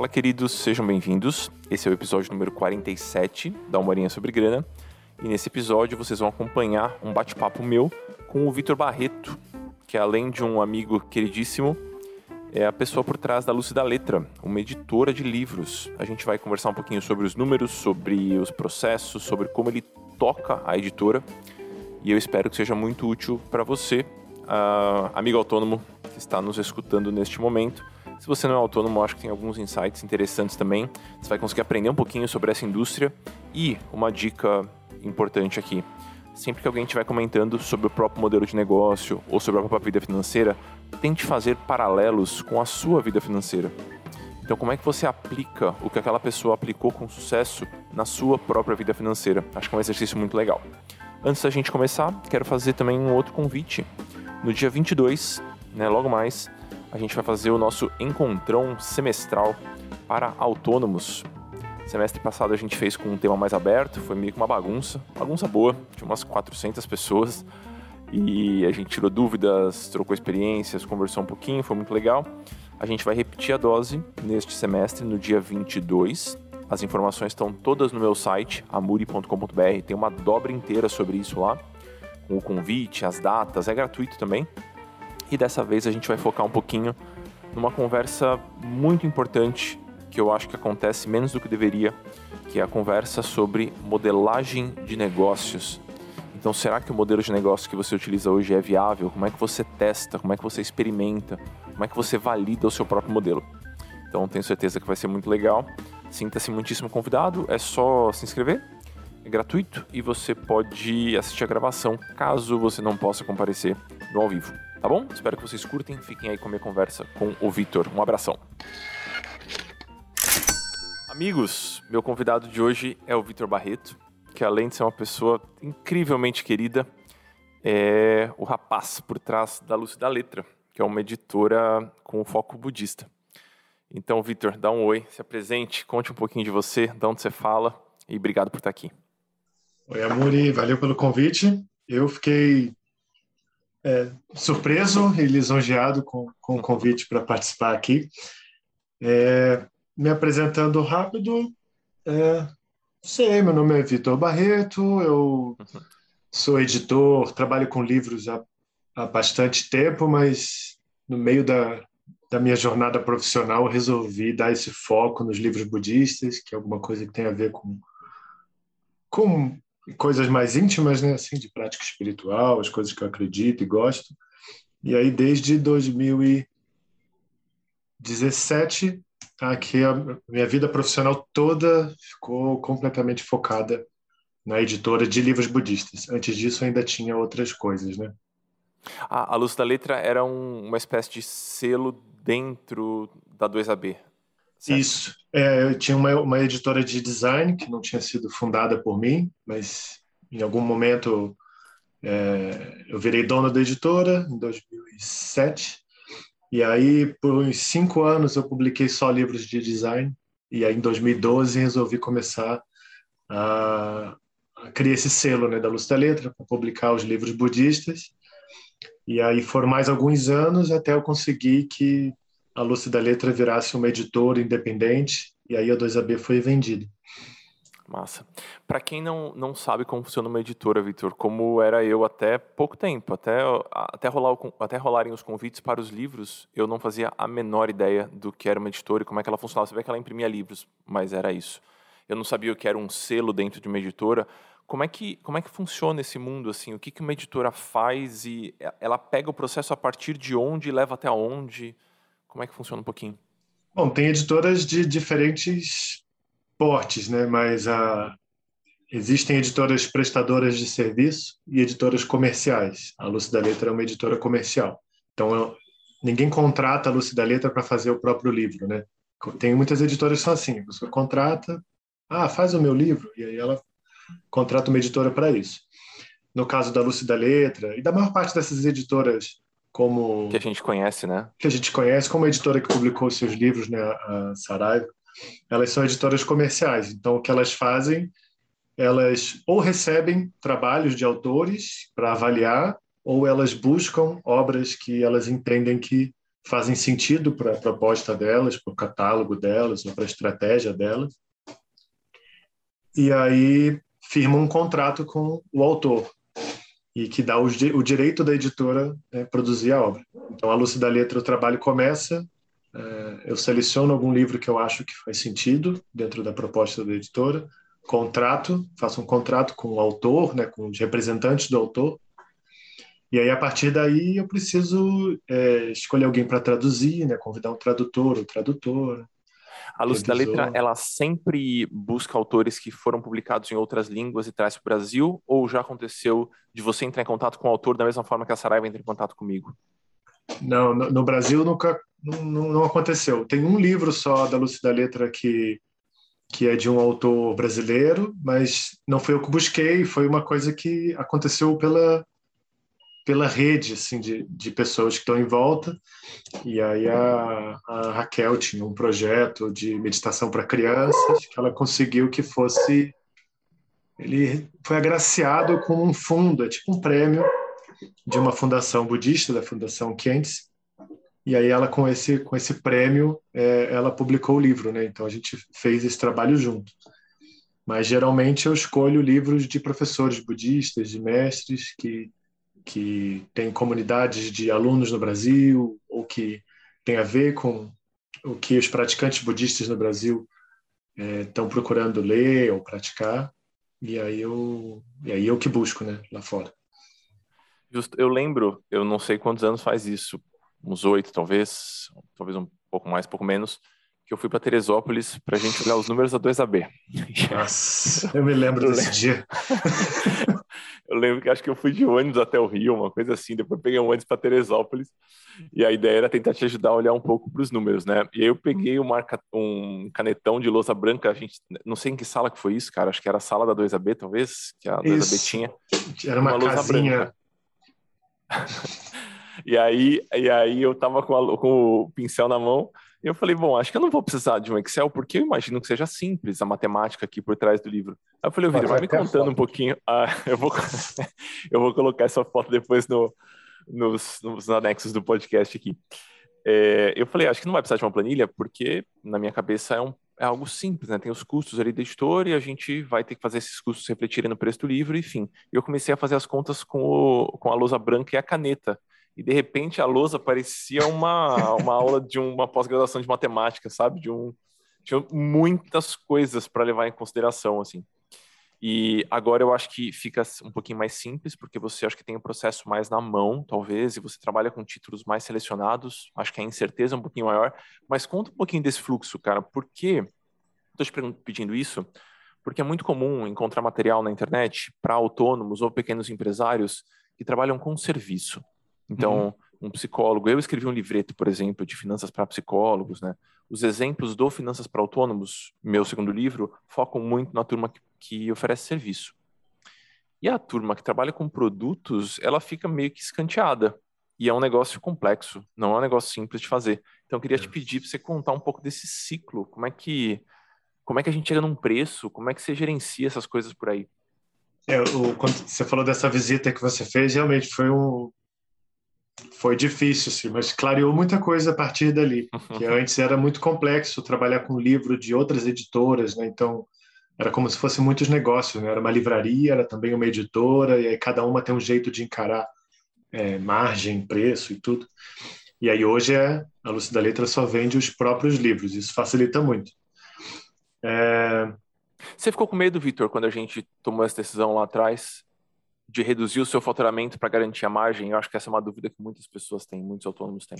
Fala, queridos, sejam bem-vindos. Esse é o episódio número 47 da Uma sobre Grana. E nesse episódio vocês vão acompanhar um bate-papo meu com o Vitor Barreto, que além de um amigo queridíssimo, é a pessoa por trás da Lúcida Letra, uma editora de livros. A gente vai conversar um pouquinho sobre os números, sobre os processos, sobre como ele toca a editora. E eu espero que seja muito útil para você, uh, amigo autônomo que está nos escutando neste momento. Se você não é autônomo, acho que tem alguns insights interessantes também. Você vai conseguir aprender um pouquinho sobre essa indústria. E uma dica importante aqui: sempre que alguém estiver comentando sobre o próprio modelo de negócio ou sobre a própria vida financeira, tente fazer paralelos com a sua vida financeira. Então, como é que você aplica o que aquela pessoa aplicou com sucesso na sua própria vida financeira? Acho que é um exercício muito legal. Antes da gente começar, quero fazer também um outro convite. No dia 22, né, logo mais, a gente vai fazer o nosso encontrão semestral para autônomos. Semestre passado a gente fez com um tema mais aberto, foi meio que uma bagunça, bagunça boa, tinha umas 400 pessoas e a gente tirou dúvidas, trocou experiências, conversou um pouquinho, foi muito legal. A gente vai repetir a dose neste semestre, no dia 22. As informações estão todas no meu site, amuri.com.br, tem uma dobra inteira sobre isso lá, com o convite, as datas, é gratuito também. E dessa vez a gente vai focar um pouquinho numa conversa muito importante que eu acho que acontece menos do que deveria, que é a conversa sobre modelagem de negócios. Então, será que o modelo de negócio que você utiliza hoje é viável? Como é que você testa? Como é que você experimenta? Como é que você valida o seu próprio modelo? Então, tenho certeza que vai ser muito legal. Sinta-se muitíssimo convidado. É só se inscrever. É gratuito e você pode assistir a gravação caso você não possa comparecer no ao vivo. Tá bom? Espero que vocês curtem. Fiquem aí com a minha conversa com o Vitor. Um abração. Amigos, meu convidado de hoje é o Vitor Barreto, que além de ser uma pessoa incrivelmente querida, é o rapaz por trás da Luz da Letra, que é uma editora com foco budista. Então, Vitor, dá um oi, se apresente, conte um pouquinho de você, de onde você fala e obrigado por estar aqui. Oi, Amuri, valeu pelo convite. Eu fiquei é, surpreso e lisonjeado com, com o convite para participar aqui. É, me apresentando rápido, é, sei, meu nome é Vitor Barreto, eu sou editor, trabalho com livros há, há bastante tempo, mas no meio da, da minha jornada profissional resolvi dar esse foco nos livros budistas, que é alguma coisa que tem a ver com, com coisas mais íntimas, né, assim, de prática espiritual, as coisas que eu acredito e gosto. E aí, desde 2017, aqui a minha vida profissional toda ficou completamente focada na editora de livros budistas. Antes disso, ainda tinha outras coisas, né? A, a Luz da Letra era um, uma espécie de selo dentro da 2AB. Certo? Isso. É, eu tinha uma, uma editora de design que não tinha sido fundada por mim, mas em algum momento é, eu virei dono da editora em 2007. E aí, por uns cinco anos, eu publiquei só livros de design. E aí, em 2012, resolvi começar a, a criar esse selo né, da Luz da Letra para publicar os livros budistas. E aí foram mais alguns anos até eu conseguir que a Lúcia da Letra virasse uma editora independente e aí a 2AB foi vendida. Massa. Para quem não, não sabe como funciona uma editora, Vitor, como era eu até pouco tempo, até, até, rolar, até rolarem os convites para os livros, eu não fazia a menor ideia do que era uma editora e como é que ela funcionava. Você vê que ela imprimia livros, mas era isso. Eu não sabia o que era um selo dentro de uma editora. Como é que, como é que funciona esse mundo? assim? O que, que uma editora faz e ela pega o processo a partir de onde e leva até onde? Como é que funciona um pouquinho? Bom, tem editoras de diferentes portes, né? Mas a, existem editoras prestadoras de serviço e editoras comerciais. A Lúcia da Letra é uma editora comercial. Então, eu, ninguém contrata a Lúcia da Letra para fazer o próprio livro, né? Tem muitas editoras que são assim, você contrata, ah, faz o meu livro, e aí ela contrata uma editora para isso. No caso da Lúcia da Letra e da maior parte dessas editoras como que a gente conhece, né? Que a gente conhece como a editora que publicou seus livros, né, a Saraiva. Elas são editoras comerciais. Então o que elas fazem, elas ou recebem trabalhos de autores para avaliar, ou elas buscam obras que elas entendem que fazem sentido para a proposta delas, para o catálogo delas, ou para a estratégia delas. E aí firmam um contrato com o autor e que dá o, o direito da editora né, produzir a obra. Então, a luz da letra, o trabalho começa, é, eu seleciono algum livro que eu acho que faz sentido dentro da proposta da editora, contrato, faço um contrato com o autor, né, com os representantes do autor, e aí, a partir daí, eu preciso é, escolher alguém para traduzir, né? convidar um tradutor ou tradutora. A Luz da Letra, ela sempre busca autores que foram publicados em outras línguas e traz para o Brasil? Ou já aconteceu de você entrar em contato com o autor da mesma forma que a Saraiva entra em contato comigo? Não, no, no Brasil nunca não, não, aconteceu. Tem um livro só da Luz da Letra que, que é de um autor brasileiro, mas não foi eu que busquei, foi uma coisa que aconteceu pela pela rede assim de, de pessoas que estão em volta. E aí a, a Raquel tinha um projeto de meditação para crianças que ela conseguiu que fosse ele foi agraciado com um fundo é tipo um prêmio de uma fundação budista da fundação Kentz e aí ela com esse com esse prêmio é, ela publicou o livro né? Então a gente fez esse trabalho junto. Mas geralmente eu escolho livros de professores budistas de mestres que que tem comunidades de alunos no Brasil ou que tem a ver com o que os praticantes budistas no Brasil estão é, procurando ler ou praticar e aí eu e aí eu que busco né lá fora. Justo, eu lembro eu não sei quantos anos faz isso uns oito talvez talvez um pouco mais pouco menos que eu fui para Teresópolis para a gente olhar os números da 2AB. Nossa, eu me lembro eu desse lembro. dia. eu lembro que acho que eu fui de ônibus até o Rio, uma coisa assim. Depois peguei um ônibus para Teresópolis e a ideia era tentar te ajudar a olhar um pouco para os números, né? E aí eu peguei uma, um canetão de lousa branca. A gente não sei em que sala que foi isso, cara. Acho que era a sala da 2AB, talvez, que a 2AB tinha. Era uma, uma casinha. e aí, e aí eu tava com, a, com o pincel na mão eu falei, bom, acho que eu não vou precisar de um Excel, porque eu imagino que seja simples a matemática aqui por trás do livro. Aí eu falei, Vitor, vai me contando um pouquinho. Ah, eu, vou, eu vou colocar essa foto depois no, nos, nos anexos do podcast aqui. É, eu falei, acho que não vai precisar de uma planilha, porque na minha cabeça é, um, é algo simples, né? Tem os custos ali do editor e a gente vai ter que fazer esses custos refletirem no preço do livro, enfim. Eu comecei a fazer as contas com, o, com a lousa branca e a caneta e de repente a lousa parecia uma, uma aula de uma pós-graduação de matemática, sabe? De um tinha muitas coisas para levar em consideração assim. E agora eu acho que fica um pouquinho mais simples, porque você acha que tem o um processo mais na mão, talvez, e você trabalha com títulos mais selecionados, acho que a incerteza é um pouquinho maior, mas conta um pouquinho desse fluxo, cara, por quê? Estou te pedindo isso, porque é muito comum encontrar material na internet para autônomos ou pequenos empresários que trabalham com serviço. Então, uhum. um psicólogo, eu escrevi um livreto, por exemplo, de finanças para psicólogos, né? Os exemplos do Finanças para Autônomos, meu segundo livro, focam muito na turma que, que oferece serviço. E a turma que trabalha com produtos, ela fica meio que escanteada. E é um negócio complexo, não é um negócio simples de fazer. Então, eu queria é. te pedir para você contar um pouco desse ciclo. Como é que como é que a gente chega num preço? Como é que você gerencia essas coisas por aí? É, o, quando você falou dessa visita que você fez, realmente foi um, foi difícil, sim, mas clareou muita coisa a partir dali. Que antes era muito complexo trabalhar com livro de outras editoras, né? Então era como se fosse muitos negócios, né? Era uma livraria, era também uma editora, e aí cada uma tem um jeito de encarar é, margem, preço e tudo. E aí hoje é, a Lúcia da Letra só vende os próprios livros, isso facilita muito. É... Você ficou com medo, Vitor, quando a gente tomou essa decisão lá atrás? De reduzir o seu faturamento para garantir a margem? Eu acho que essa é uma dúvida que muitas pessoas têm, muitos autônomos têm.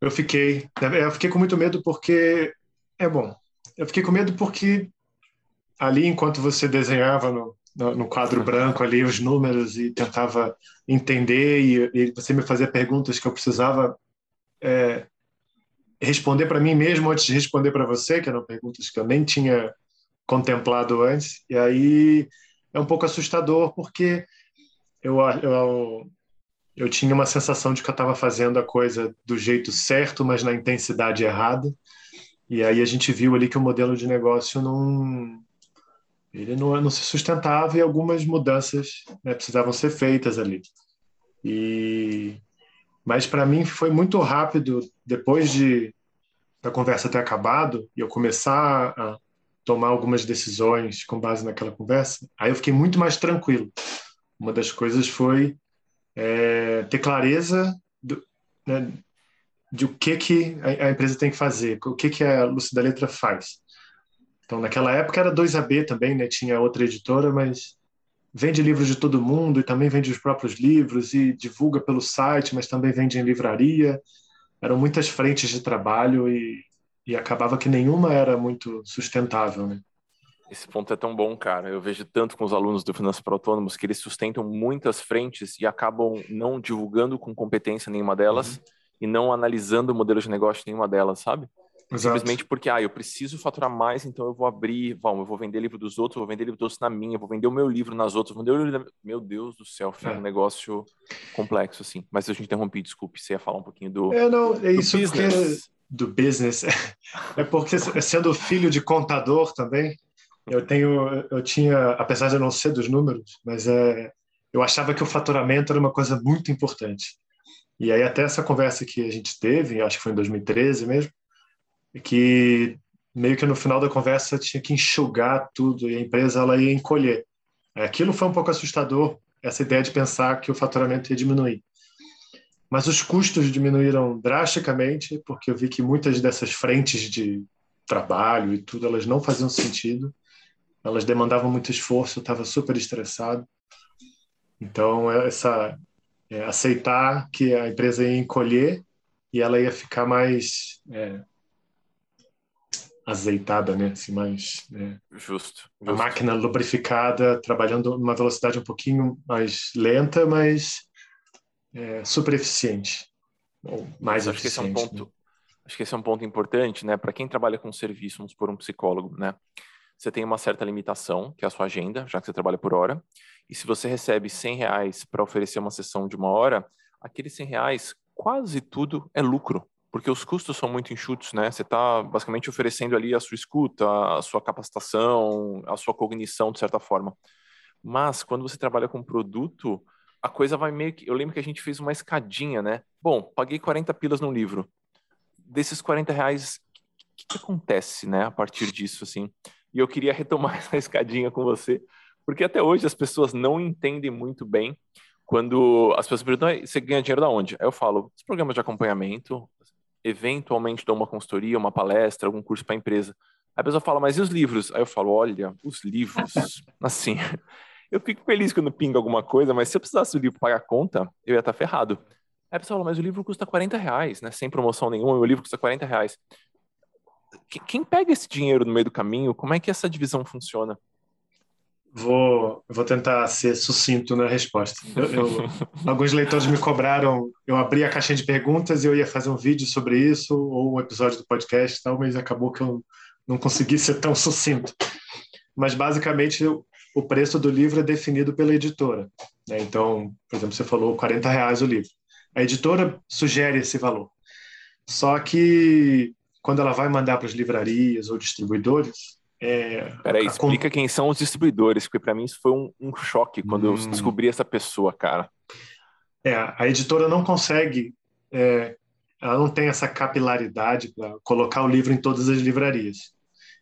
Eu fiquei, eu fiquei com muito medo porque é bom. Eu fiquei com medo porque ali enquanto você desenhava no, no, no quadro branco ali os números e tentava entender e, e você me fazia perguntas que eu precisava é, responder para mim mesmo antes de responder para você, que eram perguntas que eu nem tinha contemplado antes. E aí é um pouco assustador porque eu, eu, eu tinha uma sensação de que eu estava fazendo a coisa do jeito certo, mas na intensidade errada. E aí a gente viu ali que o modelo de negócio não ele não, não se sustentava e algumas mudanças né, precisavam ser feitas ali. E, Mas para mim foi muito rápido, depois de da conversa ter acabado e eu começar a tomar algumas decisões com base naquela conversa, aí eu fiquei muito mais tranquilo. Uma das coisas foi é, ter clareza do, né, de o que, que a, a, empresa tem que fazer, o que, que a Lúcia da Letra faz. Então, naquela época era 2AB também, né? tinha outra editora, mas vende livros de todo mundo e também vende os próprios livros e divulga pelo site, mas também vende em livraria. Eram muitas frentes de trabalho e, e acabava que nenhuma era muito sustentável, né? Esse ponto é tão bom, cara. Eu vejo tanto com os alunos do Finanças para Autônomos que eles sustentam muitas frentes e acabam não divulgando com competência nenhuma delas uhum. e não analisando o modelo de negócio nenhuma delas, sabe? Exato. Simplesmente porque, ah, eu preciso faturar mais, então eu vou abrir, bom, eu vou vender livro dos outros, vou vender livro dos outros na minha, vou vender o meu livro nas outras, vou vender o livro da... Meu Deus do céu, foi é. um negócio complexo, assim. Mas eu te interrompi, desculpe, você ia falar um pouquinho do. É, não, é isso business. do business. É porque sendo filho de contador também, eu tenho, eu tinha, apesar de eu não ser dos números, mas é, eu achava que o faturamento era uma coisa muito importante. E aí até essa conversa que a gente teve, acho que foi em 2013 mesmo, que meio que no final da conversa tinha que enxugar tudo e a empresa ela ia encolher. Aquilo foi um pouco assustador, essa ideia de pensar que o faturamento ia diminuir. Mas os custos diminuíram drasticamente, porque eu vi que muitas dessas frentes de trabalho e tudo, elas não faziam sentido elas demandavam muito esforço, eu estava super estressado. Então, essa é, aceitar que a empresa ia encolher e ela ia ficar mais é, azeitada, né? Assim, mais é, justo, A máquina lubrificada, trabalhando numa velocidade um pouquinho mais lenta, mas é, super eficiente, ou mais acho eficiente. Que esse é um ponto, né? Acho que esse é um ponto importante, né? Para quem trabalha com serviço, vamos por um psicólogo, né? Você tem uma certa limitação, que é a sua agenda, já que você trabalha por hora. E se você recebe 100 reais para oferecer uma sessão de uma hora, aqueles 100 reais, quase tudo é lucro, porque os custos são muito enxutos, né? Você está basicamente oferecendo ali a sua escuta, a sua capacitação, a sua cognição, de certa forma. Mas quando você trabalha com produto, a coisa vai meio que. Eu lembro que a gente fez uma escadinha, né? Bom, paguei 40 pilas num livro. Desses 40 reais, o que, que acontece, né, a partir disso, assim? E eu queria retomar essa escadinha com você, porque até hoje as pessoas não entendem muito bem quando as pessoas perguntam, você ganha dinheiro da onde? Aí eu falo, os programas de acompanhamento, eventualmente dou uma consultoria, uma palestra, algum curso para a empresa. Aí a pessoa fala, mas e os livros? Aí eu falo, olha, os livros, assim, eu fico feliz quando pinga alguma coisa, mas se eu precisasse do livro pagar a conta, eu ia estar ferrado. Aí a pessoa fala, mas o livro custa 40 reais, né? Sem promoção nenhuma, o livro custa 40 reais quem pega esse dinheiro no meio do caminho? Como é que essa divisão funciona? Vou, vou tentar ser sucinto na resposta. Eu, eu, alguns leitores me cobraram, eu abri a caixinha de perguntas e eu ia fazer um vídeo sobre isso ou um episódio do podcast, tal, mas acabou que eu não consegui ser tão sucinto. Mas basicamente o preço do livro é definido pela editora. Né? Então, por exemplo, você falou 40 reais o livro. A editora sugere esse valor. Só que quando ela vai mandar para as livrarias ou distribuidores. É, Peraí, explica quem são os distribuidores, porque para mim isso foi um, um choque quando hum. eu descobri essa pessoa, cara. É, a editora não consegue, é, ela não tem essa capilaridade para colocar o livro em todas as livrarias.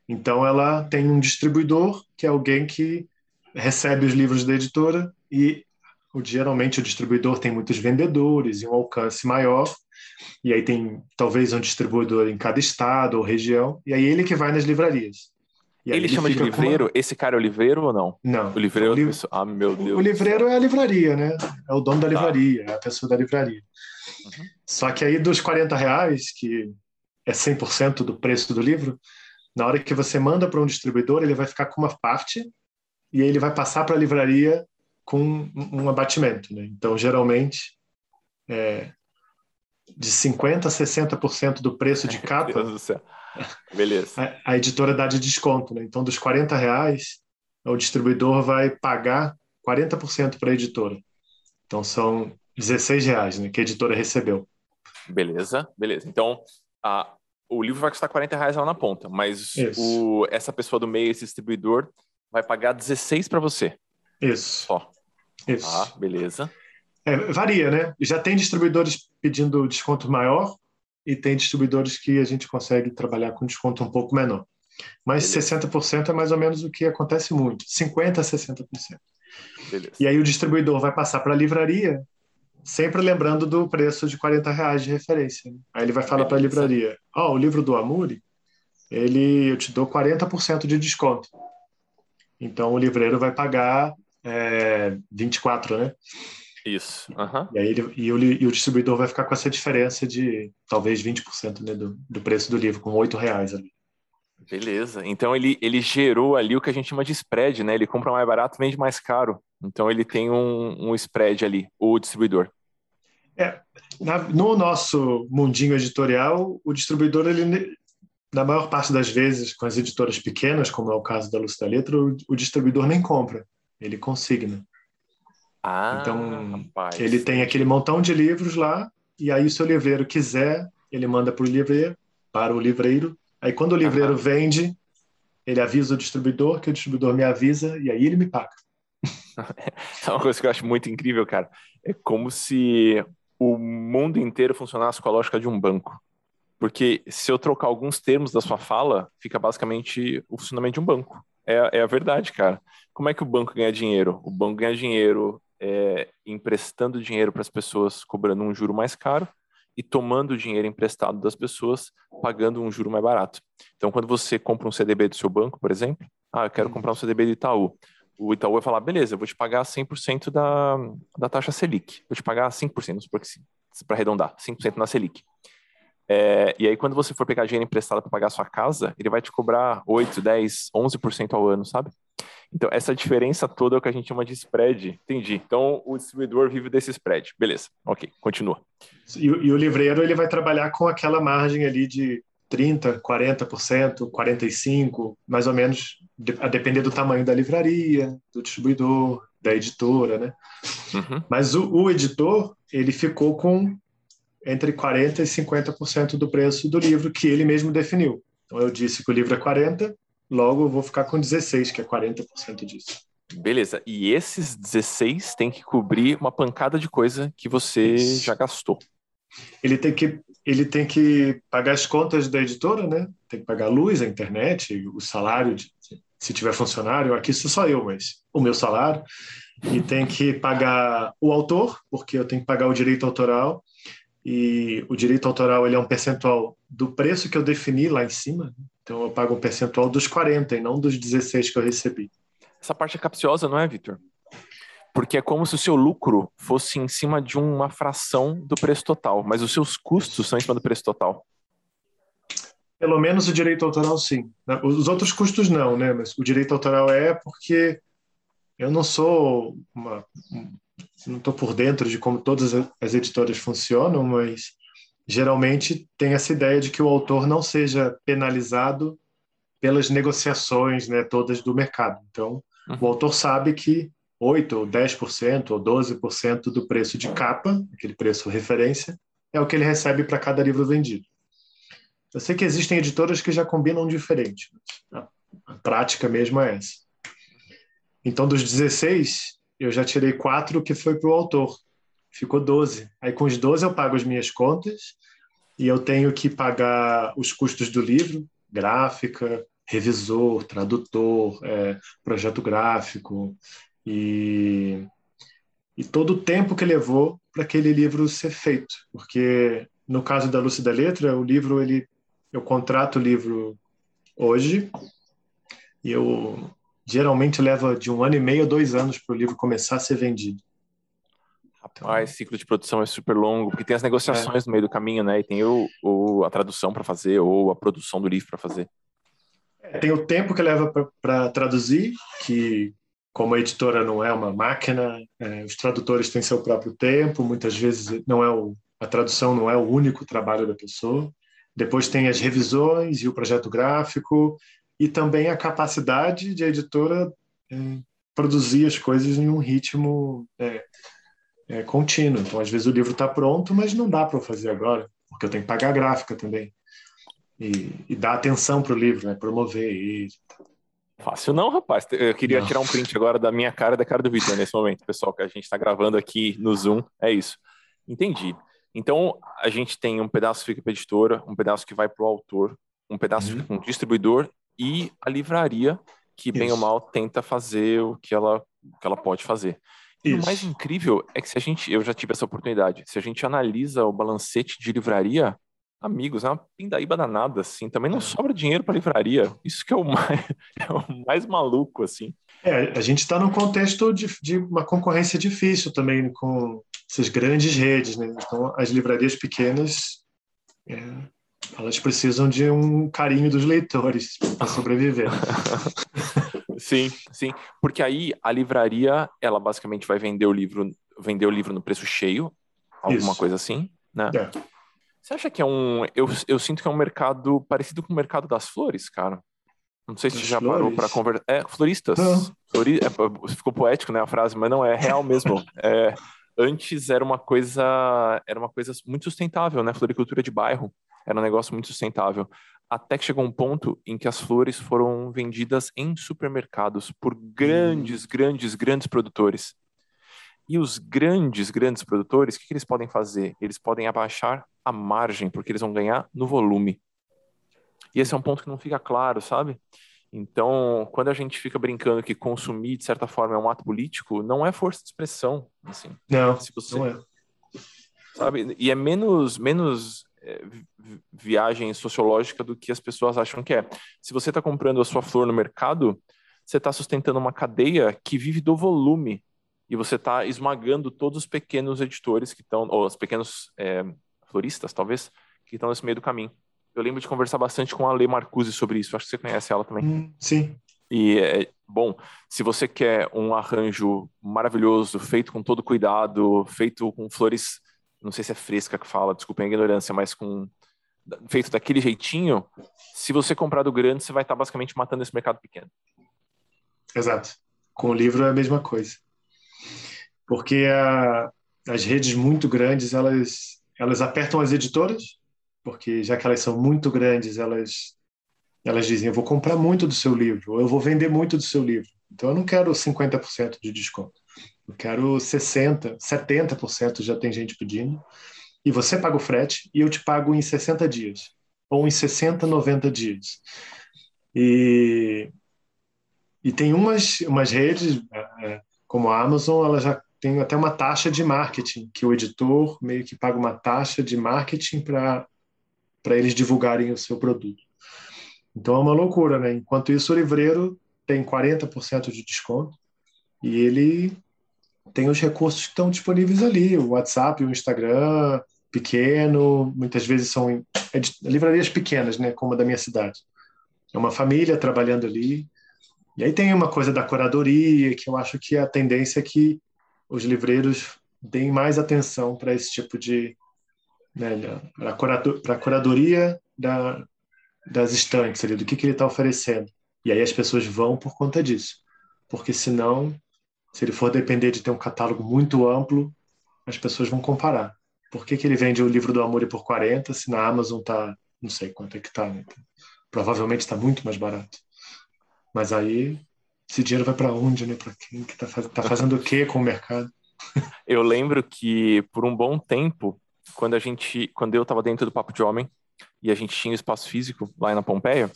Então ela tem um distribuidor, que é alguém que recebe os livros da editora e geralmente o distribuidor tem muitos vendedores e um alcance maior e aí tem talvez um distribuidor em cada estado ou região, e aí ele que vai nas livrarias. ele, ele chama de livreiro? Uma... Esse cara é o livreiro ou não? Não. O livreiro é liv... Ah, meu Deus. O livreiro é a livraria, né? É o dono da tá. livraria, é a pessoa da livraria. Uhum. Só que aí dos 40 reais, que é 100% do preço do livro, na hora que você manda para um distribuidor, ele vai ficar com uma parte e aí ele vai passar para a livraria com um abatimento. Né? Então, geralmente, é, de 50% a 60% do preço de capa. Meu Deus do céu. Beleza. A, a, editora dá de desconto, né? Então, dos 40 reais, o distribuidor vai pagar 40% para a editora. Então, são 16 reais né, que a editora recebeu. Beleza, beleza. Então, a, o livro vai custar 40 reais lá na ponta, mas o, essa pessoa do meio, esse distribuidor, vai pagar 16 para você. Isso. Ó. Isso. Ah, beleza. É, varia, né? Já tem distribuidores pedindo desconto maior e tem distribuidores que a gente consegue trabalhar com desconto um pouco menor. Mas Beleza. 60% é mais ou menos o que acontece muito, 50% a 60%. Beleza. E aí o distribuidor vai passar para a livraria, sempre lembrando do preço de 40 reais de referência. Né? Aí ele vai falar para a livraria, ó, oh, o livro do Amuri, ele, eu te dou 40% de desconto. Então o livreiro vai pagar é, 24, né? Isso. Uhum. E, aí ele, e, o, e o distribuidor vai ficar com essa diferença de talvez 20% né, do, do preço do livro, com 8 reais ali. Beleza. Então ele, ele gerou ali o que a gente chama de spread, né? Ele compra mais barato, vende mais caro. Então ele tem um, um spread ali, o distribuidor. É, na, no nosso mundinho editorial, o distribuidor, ele, na maior parte das vezes, com as editoras pequenas, como é o caso da Luz da Letra, o, o distribuidor nem compra, ele consigna. Ah, então, rapaz. ele tem aquele montão de livros lá, e aí, se o livreiro quiser, ele manda para o livreiro, para o livreiro. Aí, quando o livreiro uhum. vende, ele avisa o distribuidor, que o distribuidor me avisa, e aí ele me paga. é uma coisa que eu acho muito incrível, cara. É como se o mundo inteiro funcionasse com a lógica de um banco. Porque se eu trocar alguns termos da sua fala, fica basicamente o funcionamento de um banco. É, é a verdade, cara. Como é que o banco ganha dinheiro? O banco ganha dinheiro é, emprestando dinheiro para as pessoas, cobrando um juro mais caro, e tomando dinheiro emprestado das pessoas, pagando um juro mais barato. Então, quando você compra um CDB do seu banco, por exemplo, ah, eu quero comprar um CDB do Itaú. O Itaú vai falar, beleza, eu vou te pagar 100% da, da taxa Selic. Vou te pagar 5%, para arredondar, 5% na Selic. É, e aí, quando você for pegar dinheiro emprestado para pagar a sua casa, ele vai te cobrar 8, 10, 11% ao ano, sabe? Então, essa diferença toda é o que a gente chama de spread. Entendi. Então, o distribuidor vive desse spread. Beleza. Ok, continua. E, e o livreiro ele vai trabalhar com aquela margem ali de 30%, 40%, 45%, mais ou menos, a depender do tamanho da livraria, do distribuidor, da editora, né? Uhum. Mas o, o editor, ele ficou com entre 40% e 50% do preço do livro que ele mesmo definiu. Então, eu disse que o livro é 40%, Logo, eu vou ficar com 16, que é 40% disso. Beleza. E esses 16 tem que cobrir uma pancada de coisa que você Isso. já gastou. Ele tem que ele tem que pagar as contas da editora, né? Tem que pagar a luz, a internet, o salário de, se tiver funcionário. Aqui sou só eu, mas o meu salário. E tem que pagar o autor, porque eu tenho que pagar o direito autoral. E o direito autoral ele é um percentual do preço que eu defini lá em cima. Então eu pago um percentual dos 40 e não dos 16 que eu recebi. Essa parte é capciosa, não é, Vitor? Porque é como se o seu lucro fosse em cima de uma fração do preço total, mas os seus custos são em cima do preço total. Pelo menos o direito autoral, sim. Os outros custos, não, né? Mas o direito autoral é porque eu não sou uma. Não estou por dentro de como todas as editoras funcionam, mas geralmente tem essa ideia de que o autor não seja penalizado pelas negociações né, todas do mercado. Então, uhum. o autor sabe que 8 ou 10% ou 12% do preço de capa, aquele preço referência, é o que ele recebe para cada livro vendido. Eu sei que existem editoras que já combinam diferente, a, a prática mesmo é essa. Então, dos 16, eu já tirei quatro que foi para o autor ficou 12. Aí com os 12 eu pago as minhas contas e eu tenho que pagar os custos do livro, gráfica, revisor, tradutor, é, projeto gráfico e, e todo o tempo que levou para aquele livro ser feito. Porque no caso da Lúcia da Letra, o livro, ele, eu contrato o livro hoje e eu geralmente leva de um ano e meio a dois anos para o livro começar a ser vendido. Rapaz, ciclo de produção é super longo, porque tem as negociações é. no meio do caminho, né? E tem o, o a tradução para fazer, ou a produção do livro para fazer. É, tem o tempo que leva para traduzir, que como a editora não é uma máquina, é, os tradutores têm seu próprio tempo, muitas vezes não é o, a tradução não é o único trabalho da pessoa. Depois tem as revisões e o projeto gráfico, e também a capacidade de a editora é, produzir as coisas em um ritmo é, é, contínuo. Então, às vezes o livro está pronto, mas não dá para fazer agora, porque eu tenho que pagar a gráfica também. E, e dar atenção para o livro, né? promover. Fácil não, rapaz. Eu queria não. tirar um print agora da minha cara e da cara do Vitor nesse momento, pessoal, que a gente está gravando aqui no Zoom. É isso. Entendi. Então, a gente tem um pedaço que fica para a editora, um pedaço que vai para o autor, um pedaço uhum. fica com o distribuidor e a livraria, que bem ou mal tenta fazer o que ela, o que ela pode fazer. E o mais incrível é que se a gente, eu já tive essa oportunidade, se a gente analisa o balancete de livraria, amigos, é uma pindaíba danada, assim, também não é. sobra dinheiro para livraria. Isso que é o mais, é o mais maluco, assim. É, a gente está num contexto de, de, uma concorrência difícil também com essas grandes redes, né? Então, as livrarias pequenas, é, elas precisam de um carinho dos leitores para sobreviver. sim, sim, porque aí a livraria, ela basicamente vai vender o livro, vender o livro no preço cheio, alguma Isso. coisa assim, né? É. Você acha que é um, eu, eu sinto que é um mercado parecido com o mercado das flores, cara? Não sei se você já flores? parou para conversar. É, floristas. Flori... É, ficou poético, né, a frase, mas não é real mesmo. É, antes era uma coisa, era uma coisa muito sustentável, né? Floricultura de bairro era um negócio muito sustentável. Até que chegou um ponto em que as flores foram vendidas em supermercados por grandes, hum. grandes, grandes produtores. E os grandes, grandes produtores, o que, que eles podem fazer? Eles podem abaixar a margem, porque eles vão ganhar no volume. E esse é um ponto que não fica claro, sabe? Então, quando a gente fica brincando que consumir, de certa forma, é um ato político, não é força de expressão, assim. Não, Se você, não é. Sabe? E é menos, menos viagem sociológica do que as pessoas acham que é. Se você está comprando a sua flor no mercado, você está sustentando uma cadeia que vive do volume e você está esmagando todos os pequenos editores que estão, ou os pequenos é, floristas, talvez, que estão nesse meio do caminho. Eu lembro de conversar bastante com a Lê Marcuse sobre isso. Acho que você conhece ela também. Hum, sim. E, é, bom, se você quer um arranjo maravilhoso, feito com todo cuidado, feito com flores, não sei se é fresca que fala, desculpa a ignorância, mas com feito daquele jeitinho, se você comprar do grande, você vai estar basicamente matando esse mercado pequeno. Exato. Com o livro é a mesma coisa. Porque a, as redes muito grandes, elas, elas apertam as editoras porque já que elas são muito grandes, elas elas dizem, eu vou comprar muito do seu livro, ou eu vou vender muito do seu livro. Então eu não quero 50% de desconto. Eu quero 60, 70% já tem gente pedindo. E você paga o frete e eu te pago em 60 dias, ou em 60, 90 dias. E e tem umas umas redes é, é, como a Amazon, ela já tem até uma taxa de marketing, que o editor meio que paga uma taxa de marketing para para eles divulgarem o seu produto. Então é uma loucura, né? Enquanto isso, o livreiro tem 40% de desconto e ele tem os recursos que estão disponíveis ali, o WhatsApp, o Instagram, pequeno, muitas vezes são é livrarias pequenas, né, como a da minha cidade. É uma família trabalhando ali. E aí tem uma coisa da curadoria, que eu acho que a tendência é que os livreiros deem mais atenção para esse tipo de, né, para a curadoria da, das estantes, ali, do que, que ele está oferecendo. E aí as pessoas vão por conta disso. Porque senão, se ele for depender de ter um catálogo muito amplo, as pessoas vão comparar. Por que, que ele vende o livro do Amor por 40 se na Amazon está, não sei quanto é que está, né? provavelmente está muito mais barato. Mas aí, esse dinheiro vai para onde, né? Para quem que está tá fazendo o que com o mercado? Eu lembro que por um bom tempo quando a gente, quando eu estava dentro do Papo de Homem e a gente tinha espaço físico lá na Pompeia,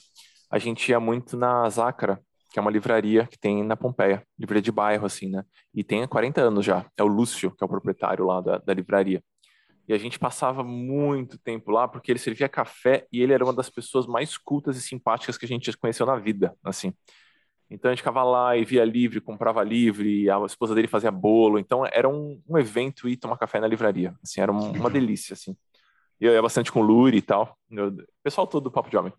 a gente ia muito na Zácara, que é uma livraria que tem na Pompeia, livraria de bairro, assim, né? E tem há 40 anos já. É o Lúcio, que é o proprietário lá da, da livraria. E a gente passava muito tempo lá porque ele servia café e ele era uma das pessoas mais cultas e simpáticas que a gente conheceu na vida, assim. Então a gente ficava lá e via livre, comprava livre, a esposa dele fazia bolo. Então era um, um evento ir tomar café na livraria. Assim, era um, uma delícia, assim. E eu ia bastante com o Luri e tal, o pessoal todo do Papo de Homem.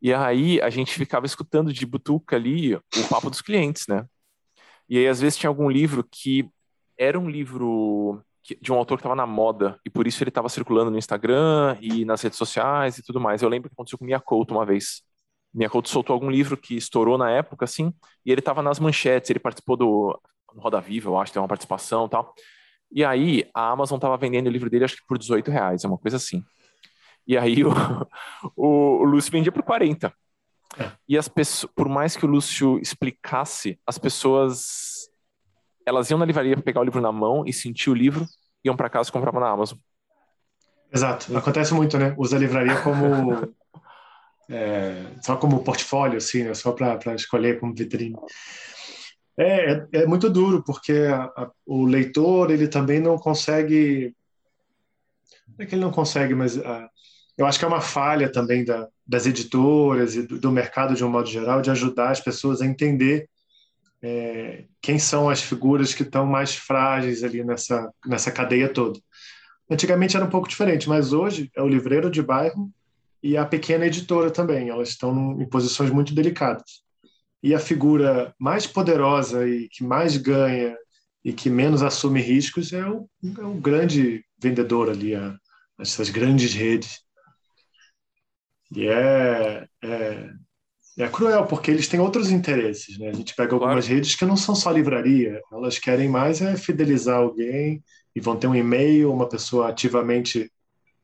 E aí a gente ficava escutando de butuca ali o papo dos clientes, né? E aí às vezes tinha algum livro que era um livro de um autor que estava na moda e por isso ele estava circulando no Instagram e nas redes sociais e tudo mais. Eu lembro que aconteceu com Mia Couto uma vez. Miyakoto soltou algum livro que estourou na época, assim, e ele estava nas manchetes, ele participou do Roda Viva, eu acho, tem uma participação tal. E aí, a Amazon estava vendendo o livro dele, acho que por 18 reais, é uma coisa assim. E aí, o, o, o Lúcio vendia por 40. É. E as pessoas, por mais que o Lúcio explicasse, as pessoas elas iam na livraria pegar o livro na mão e sentir o livro, iam para casa e compravam na Amazon. Exato, acontece muito, né? Usa a livraria como é, só como portfólio, assim, né? Só para escolher como vitrine. É, é, é muito duro porque a, a, o leitor ele também não consegue, não é que ele não consegue, mas a, eu acho que é uma falha também da, das editoras e do, do, mercado de um modo geral de ajudar as pessoas a entender é, quem são as figuras que estão mais frágeis ali nessa nessa cadeia toda. Antigamente era um pouco diferente, mas hoje é o livreiro de bairro e a pequena editora também. Elas estão em posições muito delicadas. E a figura mais poderosa e que mais ganha e que menos assume riscos é o, é o grande vendedor ali, a, essas grandes redes. E é, é, é, cruel, porque eles têm outros interesses. Né? A gente pega algumas claro. redes que não são só livraria, elas querem mais é fidelizar alguém e vão ter um e-mail, uma pessoa ativamente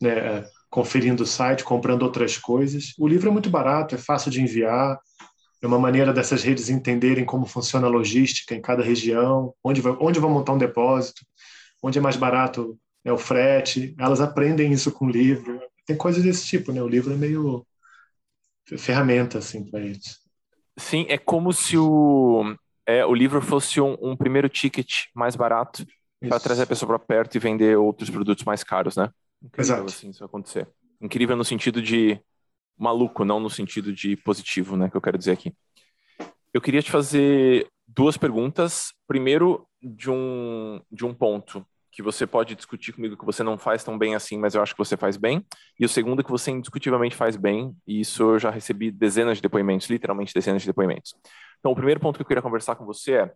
né, conferindo o site, comprando outras coisas. O livro é muito barato, é fácil de enviar, é uma maneira dessas redes entenderem como funciona a logística em cada região, onde, vai, onde vão montar um depósito, onde é mais barato é o frete. Elas aprendem isso com o livro. Tem coisas desse tipo, né? O livro é meio ferramenta assim para eles. Sim, é como se o, é, o livro fosse um, um primeiro ticket mais barato para trazer a pessoa para perto e vender outros produtos mais caros, né? Incrível, Exato. assim isso acontecer. Incrível no sentido de maluco, não no sentido de positivo, né, que eu quero dizer aqui. Eu queria te fazer duas perguntas. Primeiro, de um, de um ponto que você pode discutir comigo que você não faz tão bem assim, mas eu acho que você faz bem. E o segundo, que você indiscutivelmente faz bem, e isso eu já recebi dezenas de depoimentos, literalmente dezenas de depoimentos. Então, o primeiro ponto que eu queria conversar com você é: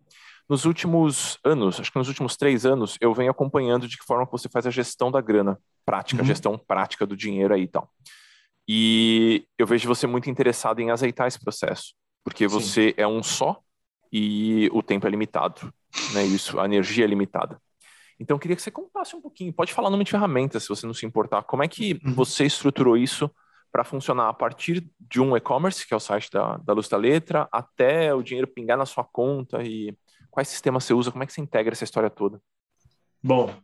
nos últimos anos, acho que nos últimos três anos, eu venho acompanhando de que forma você faz a gestão da grana prática, uhum. gestão prática do dinheiro aí e tal. E eu vejo você muito interessado em azeitar esse processo, porque você Sim. é um só e o tempo é limitado, né? Isso, a energia é limitada. Então, eu queria que você contasse um pouquinho. Pode falar nome de ferramentas, se você não se importar. Como é que uhum. você estruturou isso para funcionar a partir de um e-commerce, que é o site da, da Luz da Letra, até o dinheiro pingar na sua conta e quais sistemas você usa? Como é que você integra essa história toda? Bom,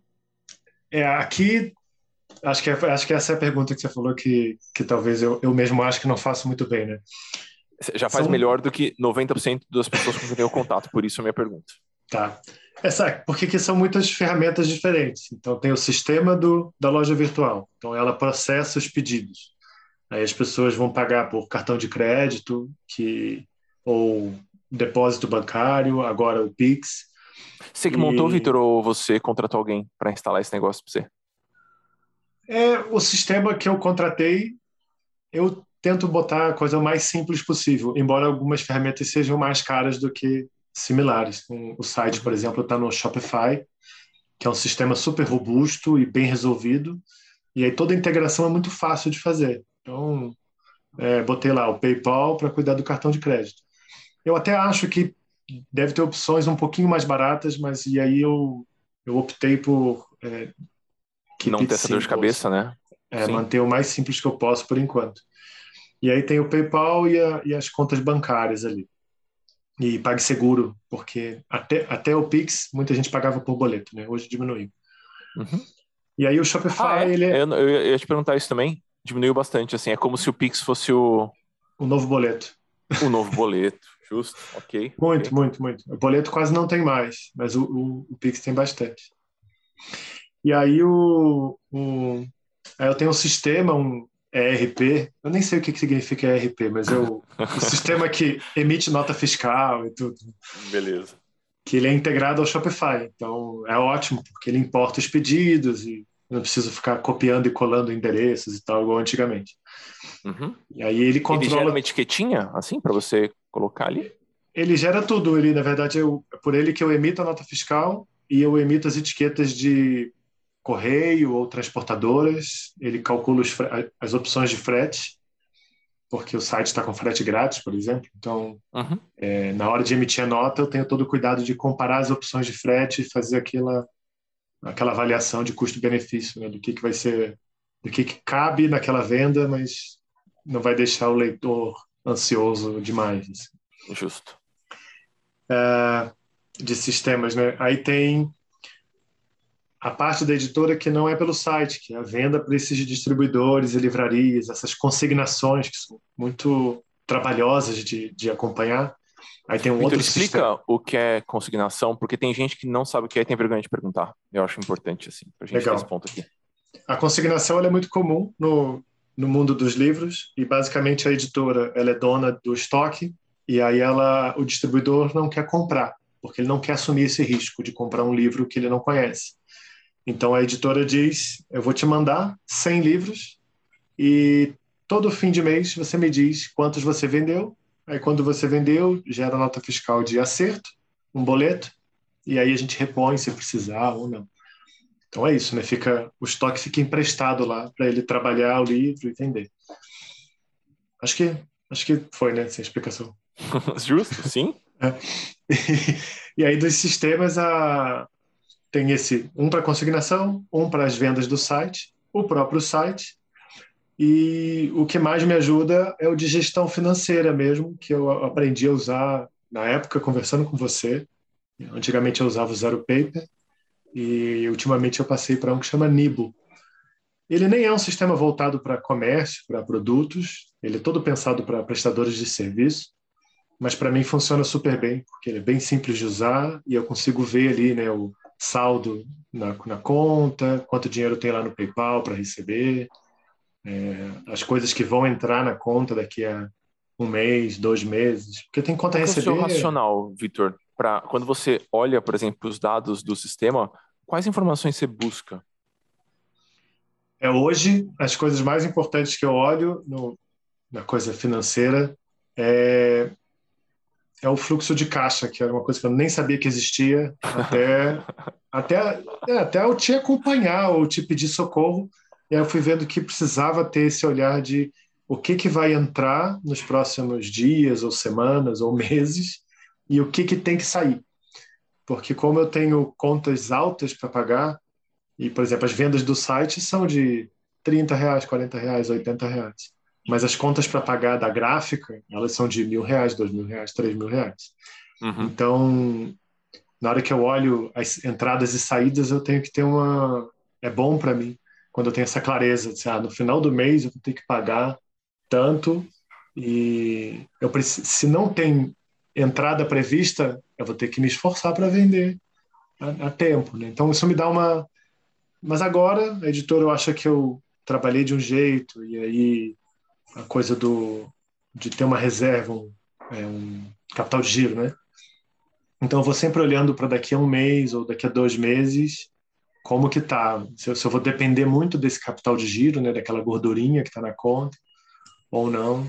é, aqui Acho que, é, acho que essa é a pergunta que você falou que, que talvez eu, eu mesmo acho que não faço muito bem, né? Já faz São... melhor do que 90% das pessoas com quem eu tenho contato, por isso a minha pergunta. Tá. Essa, porque aqui são muitas ferramentas diferentes. Então, tem o sistema do, da loja virtual. Então, ela processa os pedidos. Aí as pessoas vão pagar por cartão de crédito que, ou depósito bancário, agora o Pix. Você que e... montou, Vitor, ou você contratou alguém para instalar esse negócio para você? É, o sistema que eu contratei, eu tento botar a coisa mais simples possível, embora algumas ferramentas sejam mais caras do que similares. O site, por exemplo, está no Shopify, que é um sistema super robusto e bem resolvido, e aí toda a integração é muito fácil de fazer. Então, é, botei lá o PayPal para cuidar do cartão de crédito. Eu até acho que deve ter opções um pouquinho mais baratas, mas e aí eu, eu optei por é, que não ter essa dor de cabeça, né? É, manter o mais simples que eu posso por enquanto. E aí tem o PayPal e, a, e as contas bancárias ali. E PagSeguro, porque até, até o Pix muita gente pagava por boleto, né? Hoje diminuiu. Uhum. E aí o Shopify, ah, é? ele é... Eu, eu ia te perguntar isso também. Diminuiu bastante, assim. É como se o Pix fosse o... O novo boleto. O novo boleto, justo, ok. Muito, okay. muito, muito. O boleto quase não tem mais, mas o, o, o Pix tem bastante. E aí o, o aí eu tenho um sistema, um ERP, eu nem sei o que, que significa ERP, mas é o, o sistema que emite nota fiscal e tudo. Beleza. Que ele é integrado ao Shopify. Então é ótimo, porque ele importa os pedidos e não preciso ficar copiando e colando endereços e tal, igual antigamente. Uhum. E aí ele controla. Ele gera uma etiquetinha, assim, para você colocar ali? Ele gera tudo. Ele, na verdade, eu, é por ele que eu emito a nota fiscal e eu emito as etiquetas de correio ou transportadoras, ele calcula as opções de frete, porque o site está com frete grátis, por exemplo. Então, uhum. é, na hora de emitir a nota, eu tenho todo o cuidado de comparar as opções de frete e fazer aquela, aquela avaliação de custo-benefício, né, do que, que vai ser, do que, que cabe naquela venda, mas não vai deixar o leitor ansioso demais. Assim. Justo. É, de sistemas, né? Aí tem a parte da editora que não é pelo site, que é a venda para esses distribuidores e livrarias, essas consignações que são muito trabalhosas de, de acompanhar. Aí tem um Victor, outro explica sistema. o que é consignação, porque tem gente que não sabe o que é e tem vergonha de perguntar. Eu acho importante, assim, para a gente Legal. ter esse ponto aqui. A consignação é muito comum no, no mundo dos livros e basicamente a editora ela é dona do estoque e aí ela o distribuidor não quer comprar porque ele não quer assumir esse risco de comprar um livro que ele não conhece. Então a editora diz: eu vou te mandar 100 livros e todo fim de mês você me diz quantos você vendeu. Aí quando você vendeu, gera nota fiscal de acerto, um boleto, e aí a gente repõe se precisar ou não. Então é isso, né? Fica o estoque fica emprestado lá para ele trabalhar o livro e vender. Acho que acho que foi, né? Essa explicação. Justo, sim. É. E, aí dos sistemas a tem esse um para consignação, um para as vendas do site, o próprio site e o que mais me ajuda é o de gestão financeira mesmo, que eu aprendi a usar na época conversando com você. Antigamente eu usava o Zero Paper e ultimamente eu passei para um que chama Nibo. Ele nem é um sistema voltado para comércio, para produtos, ele é todo pensado para prestadores de serviço, mas para mim funciona super bem, porque ele é bem simples de usar e eu consigo ver ali né, o saldo na, na conta, quanto dinheiro tem lá no PayPal para receber, é, as coisas que vão entrar na conta daqui a um mês, dois meses, porque tem conta a receber. Qual é o seu racional, Vitor? Para quando você olha, por exemplo, os dados do sistema, quais informações você busca? É hoje as coisas mais importantes que eu olho no, na coisa financeira é é o fluxo de caixa, que era uma coisa que eu nem sabia que existia até até é, até eu te acompanhar ou te pedir socorro. E aí eu fui vendo que precisava ter esse olhar de o que que vai entrar nos próximos dias ou semanas ou meses e o que que tem que sair. Porque como eu tenho contas altas para pagar e, por exemplo, as vendas do site são de 30 reais, 40 reais, 80 reais mas as contas para pagar da gráfica elas são de mil reais, dois mil reais, três mil reais. Uhum. Então, na hora que eu olho as entradas e saídas, eu tenho que ter uma. É bom para mim quando eu tenho essa clareza de, ah, no final do mês eu vou ter que pagar tanto e eu preciso, se não tem entrada prevista, eu vou ter que me esforçar para vender a, a tempo. Né? Então, isso me dá uma. Mas agora, a editora eu acho que eu trabalhei de um jeito e aí a coisa do de ter uma reserva, um, é, um capital de giro, né? Então eu vou sempre olhando para daqui a um mês ou daqui a dois meses como que tá, se eu, se eu vou depender muito desse capital de giro, né, daquela gordurinha que está na conta ou não.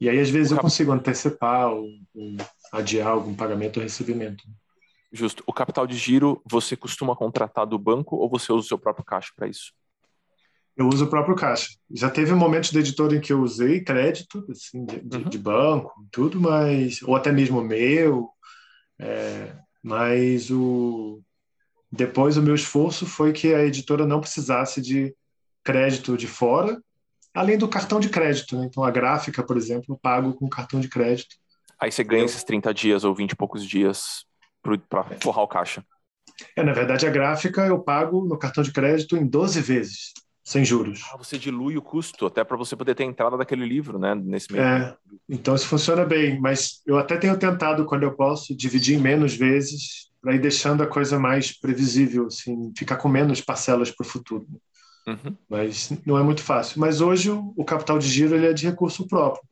E aí às vezes eu consigo antecipar ou, ou adiar algum pagamento ou recebimento. Justo. O capital de giro você costuma contratar do banco ou você usa o seu próprio caixa para isso? Eu uso o próprio caixa. Já teve momentos da editora em que eu usei crédito, assim, de, uhum. de banco, tudo, mas ou até mesmo meu, é, mas o depois o meu esforço foi que a editora não precisasse de crédito de fora, além do cartão de crédito. Né? Então a gráfica, por exemplo, eu pago com cartão de crédito. Aí você ganha esses 30 dias ou 20 e poucos dias para forrar o caixa. É, na verdade, a gráfica eu pago no cartão de crédito em 12 vezes sem juros. Ah, você dilui o custo até para você poder ter a entrada daquele livro, né? Nesse meio. É, então isso funciona bem, mas eu até tenho tentado, quando eu posso, dividir em menos vezes para ir deixando a coisa mais previsível, assim, ficar com menos parcelas para o futuro. Uhum. Mas não é muito fácil. Mas hoje o, capital de giro ele é de recurso próprio.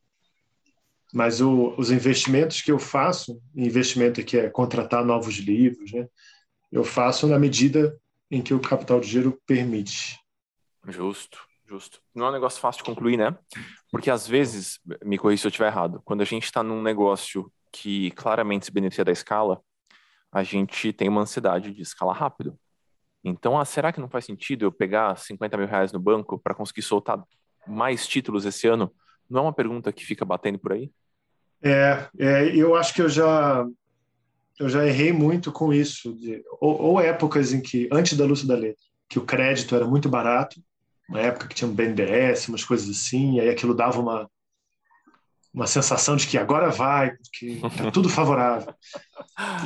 Mas o, os investimentos que eu faço, investimento aqui é contratar novos livros, né? Eu faço na medida em que o capital de giro permite. Justo, justo. Não é um negócio fácil de concluir, né? Porque às vezes, me corrija se eu estiver errado, quando a gente está num negócio que claramente se beneficia da escala, a gente tem uma ansiedade de escalar rápido. Então, ah, será que não faz sentido eu pegar 50 mil reais no banco para conseguir soltar mais títulos esse ano? Não é uma pergunta que fica batendo por aí? É, é eu acho que eu já eu já errei muito com isso, de, ou, ou, épocas em que antes da luz da letra, que o crédito era muito barato uma época que tinha um BNDES, umas coisas assim, e aí aquilo dava uma uma sensação de que agora vai, porque está tudo favorável.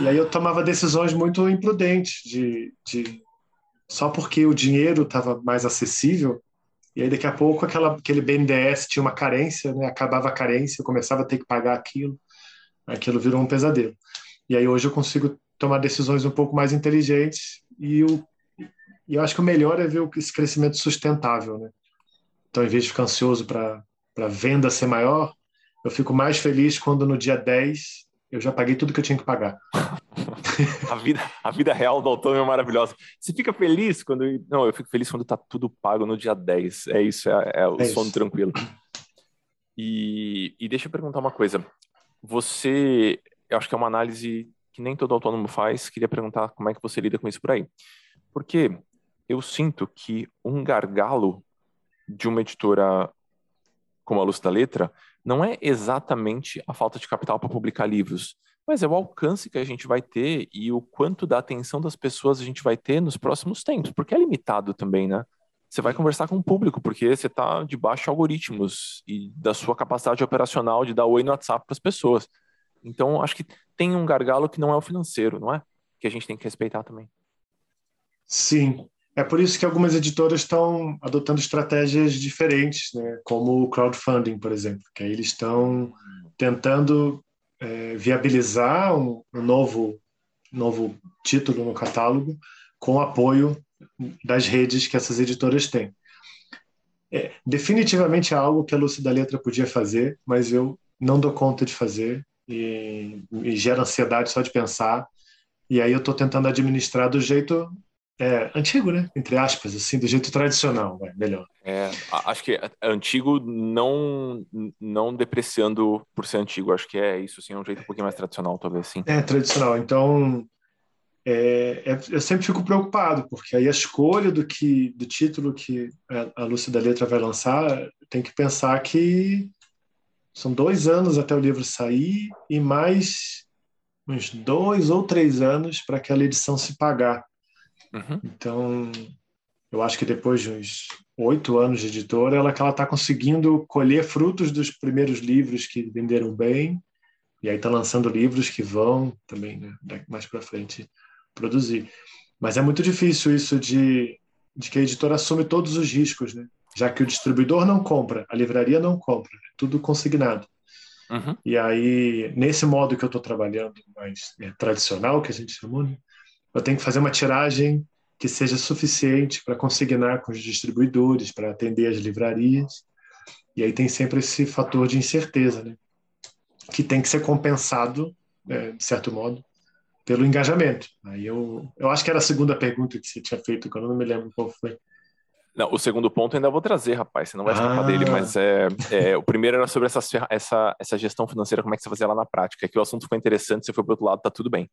E aí eu tomava decisões muito imprudentes, de, de só porque o dinheiro estava mais acessível, e aí daqui a pouco aquela, aquele BNDES tinha uma carência, né? acabava a carência, eu começava a ter que pagar aquilo, aquilo virou um pesadelo. E aí hoje eu consigo tomar decisões um pouco mais inteligentes e, o, e eu acho que o melhor é ver esse crescimento sustentável. Né? Então, em vez de ficar ansioso para a venda ser maior, eu fico mais feliz quando no dia 10 eu já paguei tudo que eu tinha que pagar. a, vida, a vida real do autônomo é maravilhosa. Você fica feliz quando. Não, eu fico feliz quando tá tudo pago no dia 10. É isso, é, é o é sono isso. tranquilo. E, e deixa eu perguntar uma coisa. Você. Eu acho que é uma análise que nem todo autônomo faz. Queria perguntar como é que você lida com isso por aí. Porque eu sinto que um gargalo de uma editora como a Luz da Letra não é exatamente a falta de capital para publicar livros, mas é o alcance que a gente vai ter e o quanto da atenção das pessoas a gente vai ter nos próximos tempos, porque é limitado também, né? Você vai conversar com o público, porque você está debaixo de algoritmos e da sua capacidade operacional de dar oi no WhatsApp para as pessoas. Então, acho que tem um gargalo que não é o financeiro, não é? Que a gente tem que respeitar também. Sim, é por isso que algumas editoras estão adotando estratégias diferentes, né? como o crowdfunding, por exemplo, que aí eles estão tentando é, viabilizar um, um, novo, novo título no catálogo com apoio das redes que essas editoras têm. É, definitivamente é algo que a Lúcia da Letra podia fazer, mas eu não dou conta de fazer e me gera ansiedade só de pensar. E aí eu estou tentando administrar do jeito é, antigo, né? Entre aspas, assim, do jeito tradicional, vai, melhor. É, acho que é antigo não não depreciando por ser antigo, acho que é isso, assim, é um jeito um pouquinho mais tradicional, talvez, sim. É, tradicional. Então, é, é, eu sempre fico preocupado, porque aí a escolha do que do título que a Lúcia da Letra vai lançar, tem que pensar que são dois anos até o livro sair e mais uns dois ou três anos para aquela edição se pagar. Uhum. Então, eu acho que depois de uns oito anos de editora, ela que ela está conseguindo colher frutos dos primeiros livros que venderam bem, e aí está lançando livros que vão também né, mais para frente produzir. Mas é muito difícil isso de, de que a editora assume todos os riscos, né? já que o distribuidor não compra, a livraria não compra, é tudo consignado. Uhum. E aí, nesse modo que eu estou trabalhando, mais é, tradicional, que a gente chamou, né? Eu tenho que fazer uma tiragem que seja suficiente para consignar com os distribuidores, para atender as livrarias. E aí tem sempre esse fator de incerteza, né? que tem que ser compensado, é, de certo modo, pelo engajamento. Aí eu, eu acho que era a segunda pergunta que você tinha feito, que eu não me lembro qual foi. Não, o segundo ponto ainda vou trazer, rapaz. Você não vai escapar ah. dele, mas é, é, o primeiro era sobre essa, essa, essa gestão financeira, como é que você fazia lá na prática. Que o assunto ficou interessante, você foi para outro lado, tá tudo bem.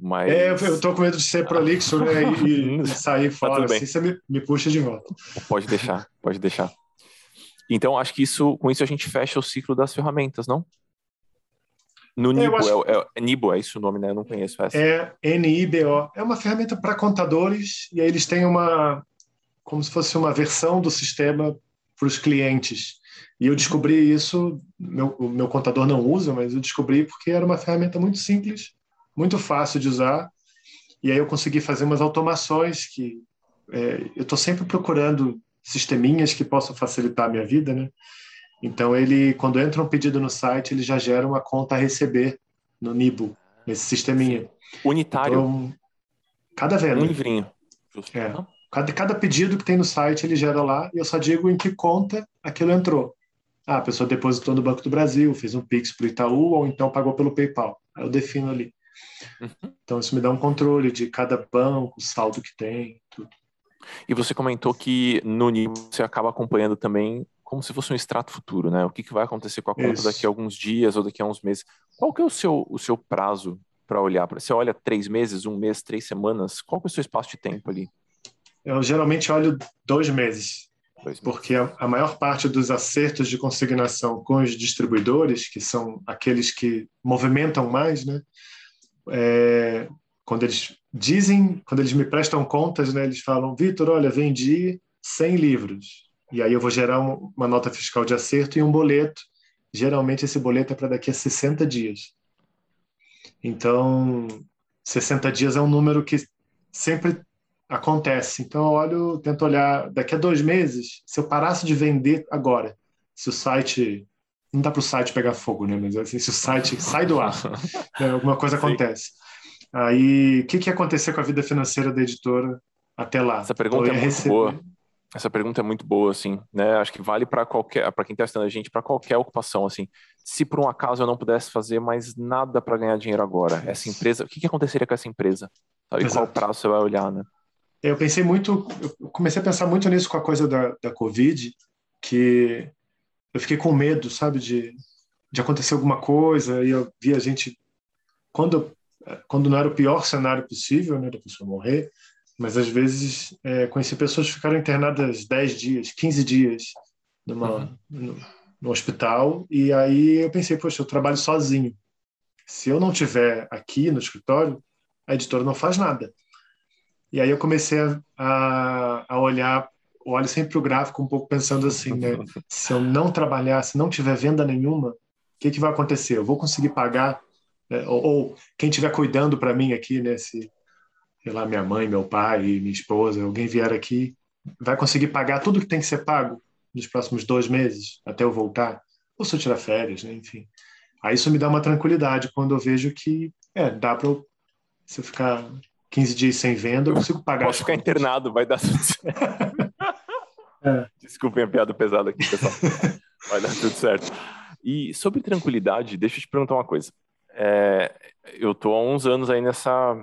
Mas... É, eu tô com medo de ser prolixo né, e, e sair tá fora, tá assim você me, me puxa de volta. Pode deixar, pode deixar. Então, acho que isso, com isso a gente fecha o ciclo das ferramentas, não? No Nibo, é, acho... é, é, Nibo, é isso o nome, né? Eu não conheço essa. É N-I-B-O. É uma ferramenta para contadores e aí eles têm uma, como se fosse uma versão do sistema para os clientes. E eu descobri isso, meu, o meu contador não usa, mas eu descobri porque era uma ferramenta muito simples muito fácil de usar. E aí eu consegui fazer umas automações que é, eu estou sempre procurando sisteminhas que possam facilitar a minha vida, né? Então ele, quando entra um pedido no site, ele já gera uma conta a receber no Nibo, nesse sisteminha. Unitário. Então, cada venda. Um livrinho. É. Cada, cada pedido que tem no site ele gera lá e eu só digo em que conta aquilo entrou. Ah, a pessoa depositou no Banco do Brasil, fez um Pix para o Itaú ou então pagou pelo PayPal. Aí eu defino ali. Uhum. Então isso me dá um controle de cada banco, o saldo que tem, tudo. E você comentou que no nível você acaba acompanhando também como se fosse um extrato futuro, né? O que, que vai acontecer com a conta isso. daqui a alguns dias ou daqui a uns meses? Qual que é o seu, o seu prazo para olhar? Você olha três meses, um mês, três semanas? Qual que é o seu espaço de tempo ali? Eu geralmente olho dois meses, dois meses. porque a, a maior parte dos acertos de consignação com os distribuidores, que são aqueles que movimentam mais, né? É, quando eles dizem, quando eles me prestam contas, né, eles falam, Vitor, olha, vendi 100 livros. E aí eu vou gerar uma nota fiscal de acerto e um boleto geralmente esse boleto é para daqui a 60 dias. Então, 60 dias é um número que sempre acontece. Então, eu olho, tento olhar daqui a dois meses, se eu parasse de vender agora, se o site. Não dá para o site pegar fogo, né? Mas assim, se o site sai do ar, né? alguma coisa acontece. Aí, o que, que ia acontecer com a vida financeira da editora até lá? Essa pergunta é muito receber... boa. Essa pergunta é muito boa, assim, né? Acho que vale para qualquer, para quem está estudando a gente, para qualquer ocupação, assim. Se por um acaso eu não pudesse fazer mais nada para ganhar dinheiro agora, essa empresa, o que, que aconteceria com essa empresa? Sabe qual prazo você vai olhar, né? Eu pensei muito, eu comecei a pensar muito nisso com a coisa da, da Covid, que eu fiquei com medo, sabe, de, de acontecer alguma coisa, e eu vi a gente, quando, quando não era o pior cenário possível, né, da pessoa morrer, mas às vezes é, conheci pessoas que ficaram internadas 10 dias, 15 dias numa, uhum. no, no, hospital. E aí eu pensei, poxa, eu trabalho sozinho. Se eu não tiver aqui no escritório, a editora não faz nada. E aí eu comecei a, a olhar, olho sempre o gráfico um pouco pensando assim, né? Se eu não trabalhar, se não tiver venda nenhuma, o que, que vai acontecer? Eu vou conseguir pagar? Né? Ou, ou, quem estiver cuidando para mim aqui, né? Se, sei lá, minha mãe, meu pai, minha esposa, alguém vier aqui, vai conseguir pagar tudo que tem que ser pago nos próximos dois meses, até eu voltar, ou se eu tirar férias, né? enfim. Aí isso me dá uma tranquilidade quando eu vejo que, é, dá para eu, se eu ficar 15 dias sem venda, eu consigo pagar. Posso ficar internado, vai dar tudo certo. é. Desculpem a piada pesada aqui, pessoal. vai dar tudo certo. E sobre tranquilidade, deixa eu te perguntar uma coisa. É, eu tô há uns anos aí nessa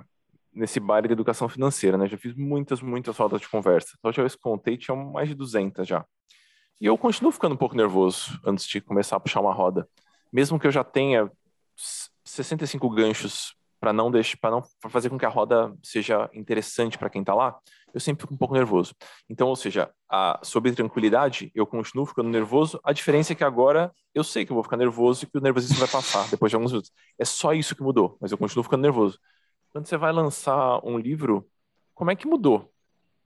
nesse baile de educação financeira, né? Já fiz muitas, muitas rodas de conversa. Vez que contei tinha mais de 200 já. E eu continuo ficando um pouco nervoso antes de começar a puxar uma roda. Mesmo que eu já tenha 65 ganchos para não deixar, para não pra fazer com que a roda seja interessante para quem está lá, eu sempre fico um pouco nervoso. Então, ou seja, a, sobre tranquilidade, eu continuo ficando nervoso. A diferença é que agora eu sei que eu vou ficar nervoso e que o nervosismo vai passar depois de alguns minutos. É só isso que mudou, mas eu continuo ficando nervoso. Quando você vai lançar um livro, como é que mudou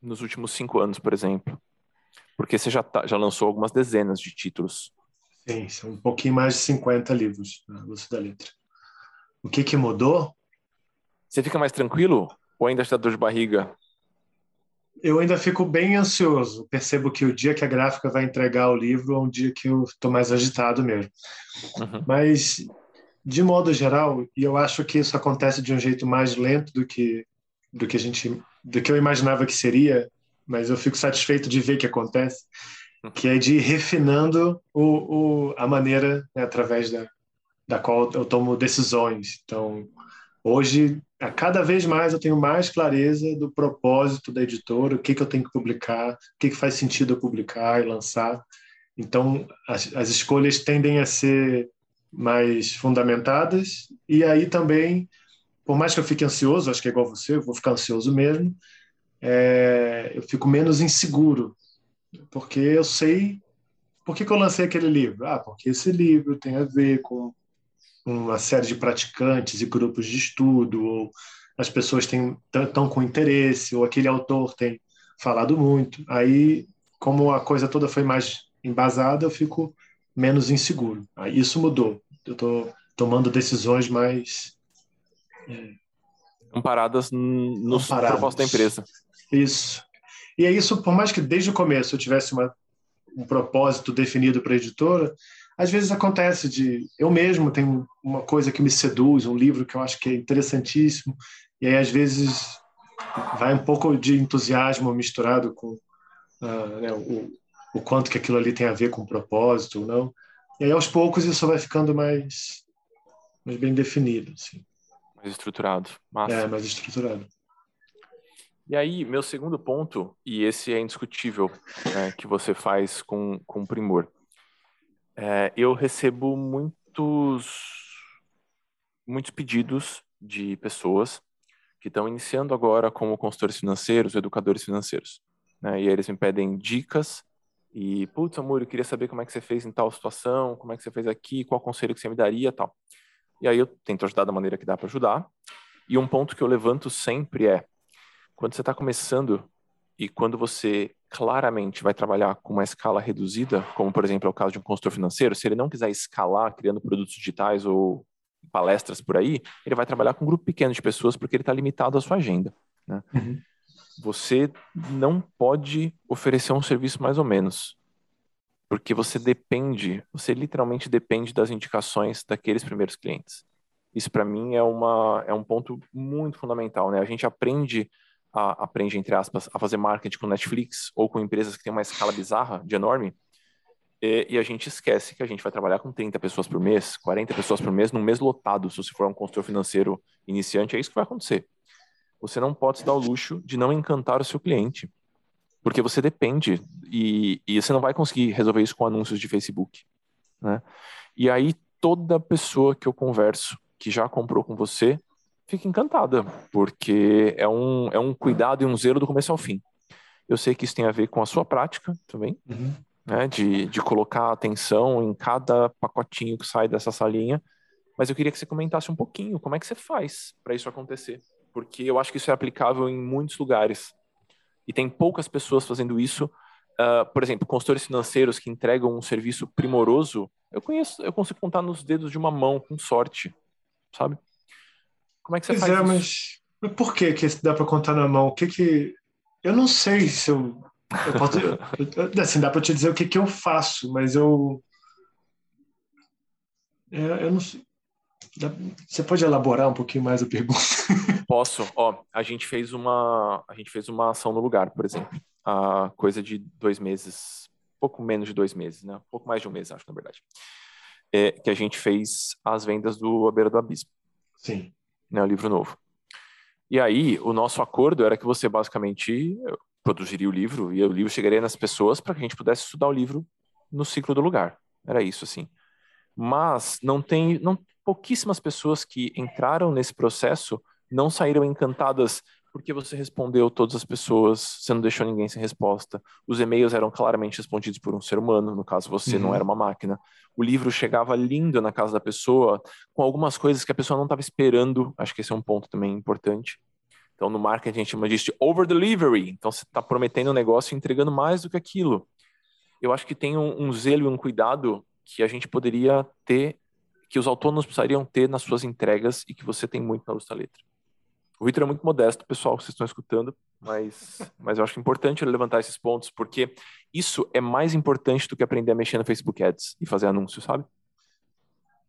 nos últimos cinco anos, por exemplo? Porque você já, tá, já lançou algumas dezenas de títulos. Sim, são um pouquinho mais de 50 livros na Lúcio da Letra. O que, que mudou? Você fica mais tranquilo ou ainda está dor de barriga? Eu ainda fico bem ansioso. Percebo que o dia que a gráfica vai entregar o livro é um dia que eu estou mais agitado mesmo. Uhum. Mas de modo geral, e eu acho que isso acontece de um jeito mais lento do que do que a gente do que eu imaginava que seria, mas eu fico satisfeito de ver que acontece, que é de ir refinando o, o a maneira né, através da da qual eu tomo decisões. Então, hoje, a cada vez mais eu tenho mais clareza do propósito da editora, o que que eu tenho que publicar, o que que faz sentido eu publicar e lançar. Então, as, as escolhas tendem a ser mais fundamentadas. E aí também, por mais que eu fique ansioso, acho que é igual você, eu vou ficar ansioso mesmo, é, eu fico menos inseguro, porque eu sei por que, que eu lancei aquele livro. Ah, porque esse livro tem a ver com uma série de praticantes e grupos de estudo, ou as pessoas estão com interesse, ou aquele autor tem falado muito. Aí, como a coisa toda foi mais embasada, eu fico menos inseguro. Aí isso mudou. Eu estou tomando decisões mais é, amparadas nos propósitos da empresa. Isso. E é isso, por mais que desde o começo eu tivesse uma, um propósito definido para a editora, às vezes acontece de eu mesmo tenho uma coisa que me seduz, um livro que eu acho que é interessantíssimo, e aí às vezes vai um pouco de entusiasmo misturado com uh, né, o, o quanto que aquilo ali tem a ver com propósito ou não. E aí, aos poucos, isso vai ficando mais, mais bem definido. Assim. Mais estruturado. Massa. É, mais estruturado. E aí, meu segundo ponto, e esse é indiscutível, né, que você faz com, com primor. É, eu recebo muitos, muitos pedidos de pessoas que estão iniciando agora como consultores financeiros, educadores financeiros. Né, e eles me pedem dicas e, putz, amor, eu queria saber como é que você fez em tal situação, como é que você fez aqui, qual conselho que você me daria tal. E aí eu tento ajudar da maneira que dá para ajudar. E um ponto que eu levanto sempre é, quando você está começando e quando você claramente vai trabalhar com uma escala reduzida, como por exemplo é o caso de um consultor financeiro, se ele não quiser escalar criando produtos digitais ou palestras por aí, ele vai trabalhar com um grupo pequeno de pessoas porque ele está limitado à sua agenda. Né? Uhum. Você não pode oferecer um serviço mais ou menos, porque você depende, você literalmente depende das indicações daqueles primeiros clientes. Isso para mim é uma é um ponto muito fundamental, né? A gente aprende a, aprende, entre aspas, a fazer marketing com Netflix ou com empresas que têm uma escala bizarra, de enorme, e, e, a gente esquece que a gente vai trabalhar com 30 pessoas por mês, 40 pessoas por mês, num mês lotado, se você for um consultor financeiro iniciante, é isso que vai acontecer. Você não pode se dar o luxo de não encantar o seu cliente, porque você depende, e, e você não vai conseguir resolver isso com anúncios de Facebook. Né? E aí, toda pessoa que eu converso que já comprou com você, fica encantada, porque é um, é um cuidado e um zelo do começo ao fim. Eu sei que isso tem a ver com a sua prática também, uhum. né, de, de colocar atenção em cada pacotinho que sai dessa salinha, mas eu queria que você comentasse um pouquinho como é que você faz para isso acontecer, porque eu acho que isso é aplicável em muitos lugares e tem poucas pessoas fazendo isso. Uh, por exemplo, consultores financeiros que entregam um serviço primoroso, eu conheço, eu consigo contar nos dedos de uma mão com sorte, sabe? Como é que você pois faz é, isso? Mas por que que dá para contar na mão? O que que eu não sei se eu, eu posso, assim dá para te dizer o que que eu faço, mas eu é, eu não sei. Você pode elaborar um pouquinho mais a pergunta? Posso. Ó, a gente fez uma a gente fez uma ação no lugar, por exemplo, a coisa de dois meses, pouco menos de dois meses, né? pouco mais de um mês, acho na verdade, é, que a gente fez as vendas do A Beira do Abismo. Sim né, o livro novo. E aí, o nosso acordo era que você basicamente produziria o livro e o livro chegaria nas pessoas para que a gente pudesse estudar o livro no ciclo do lugar. Era isso, assim. Mas não tem, não, pouquíssimas pessoas que entraram nesse processo não saíram encantadas porque você respondeu todas as pessoas, você não deixou ninguém sem resposta. Os e-mails eram claramente respondidos por um ser humano, no caso você uhum. não era uma máquina. O livro chegava lindo na casa da pessoa, com algumas coisas que a pessoa não estava esperando. Acho que esse é um ponto também importante. Então, no marketing, a gente chama disso de over delivery. Então, você está prometendo um negócio e entregando mais do que aquilo. Eu acho que tem um, um zelo e um cuidado que a gente poderia ter, que os autônomos precisariam ter nas suas entregas e que você tem muito na Lusta Letra. O Vitor é muito modesto, pessoal, vocês estão escutando, mas, mas eu acho importante ele levantar esses pontos, porque isso é mais importante do que aprender a mexer no Facebook Ads e fazer anúncios, sabe?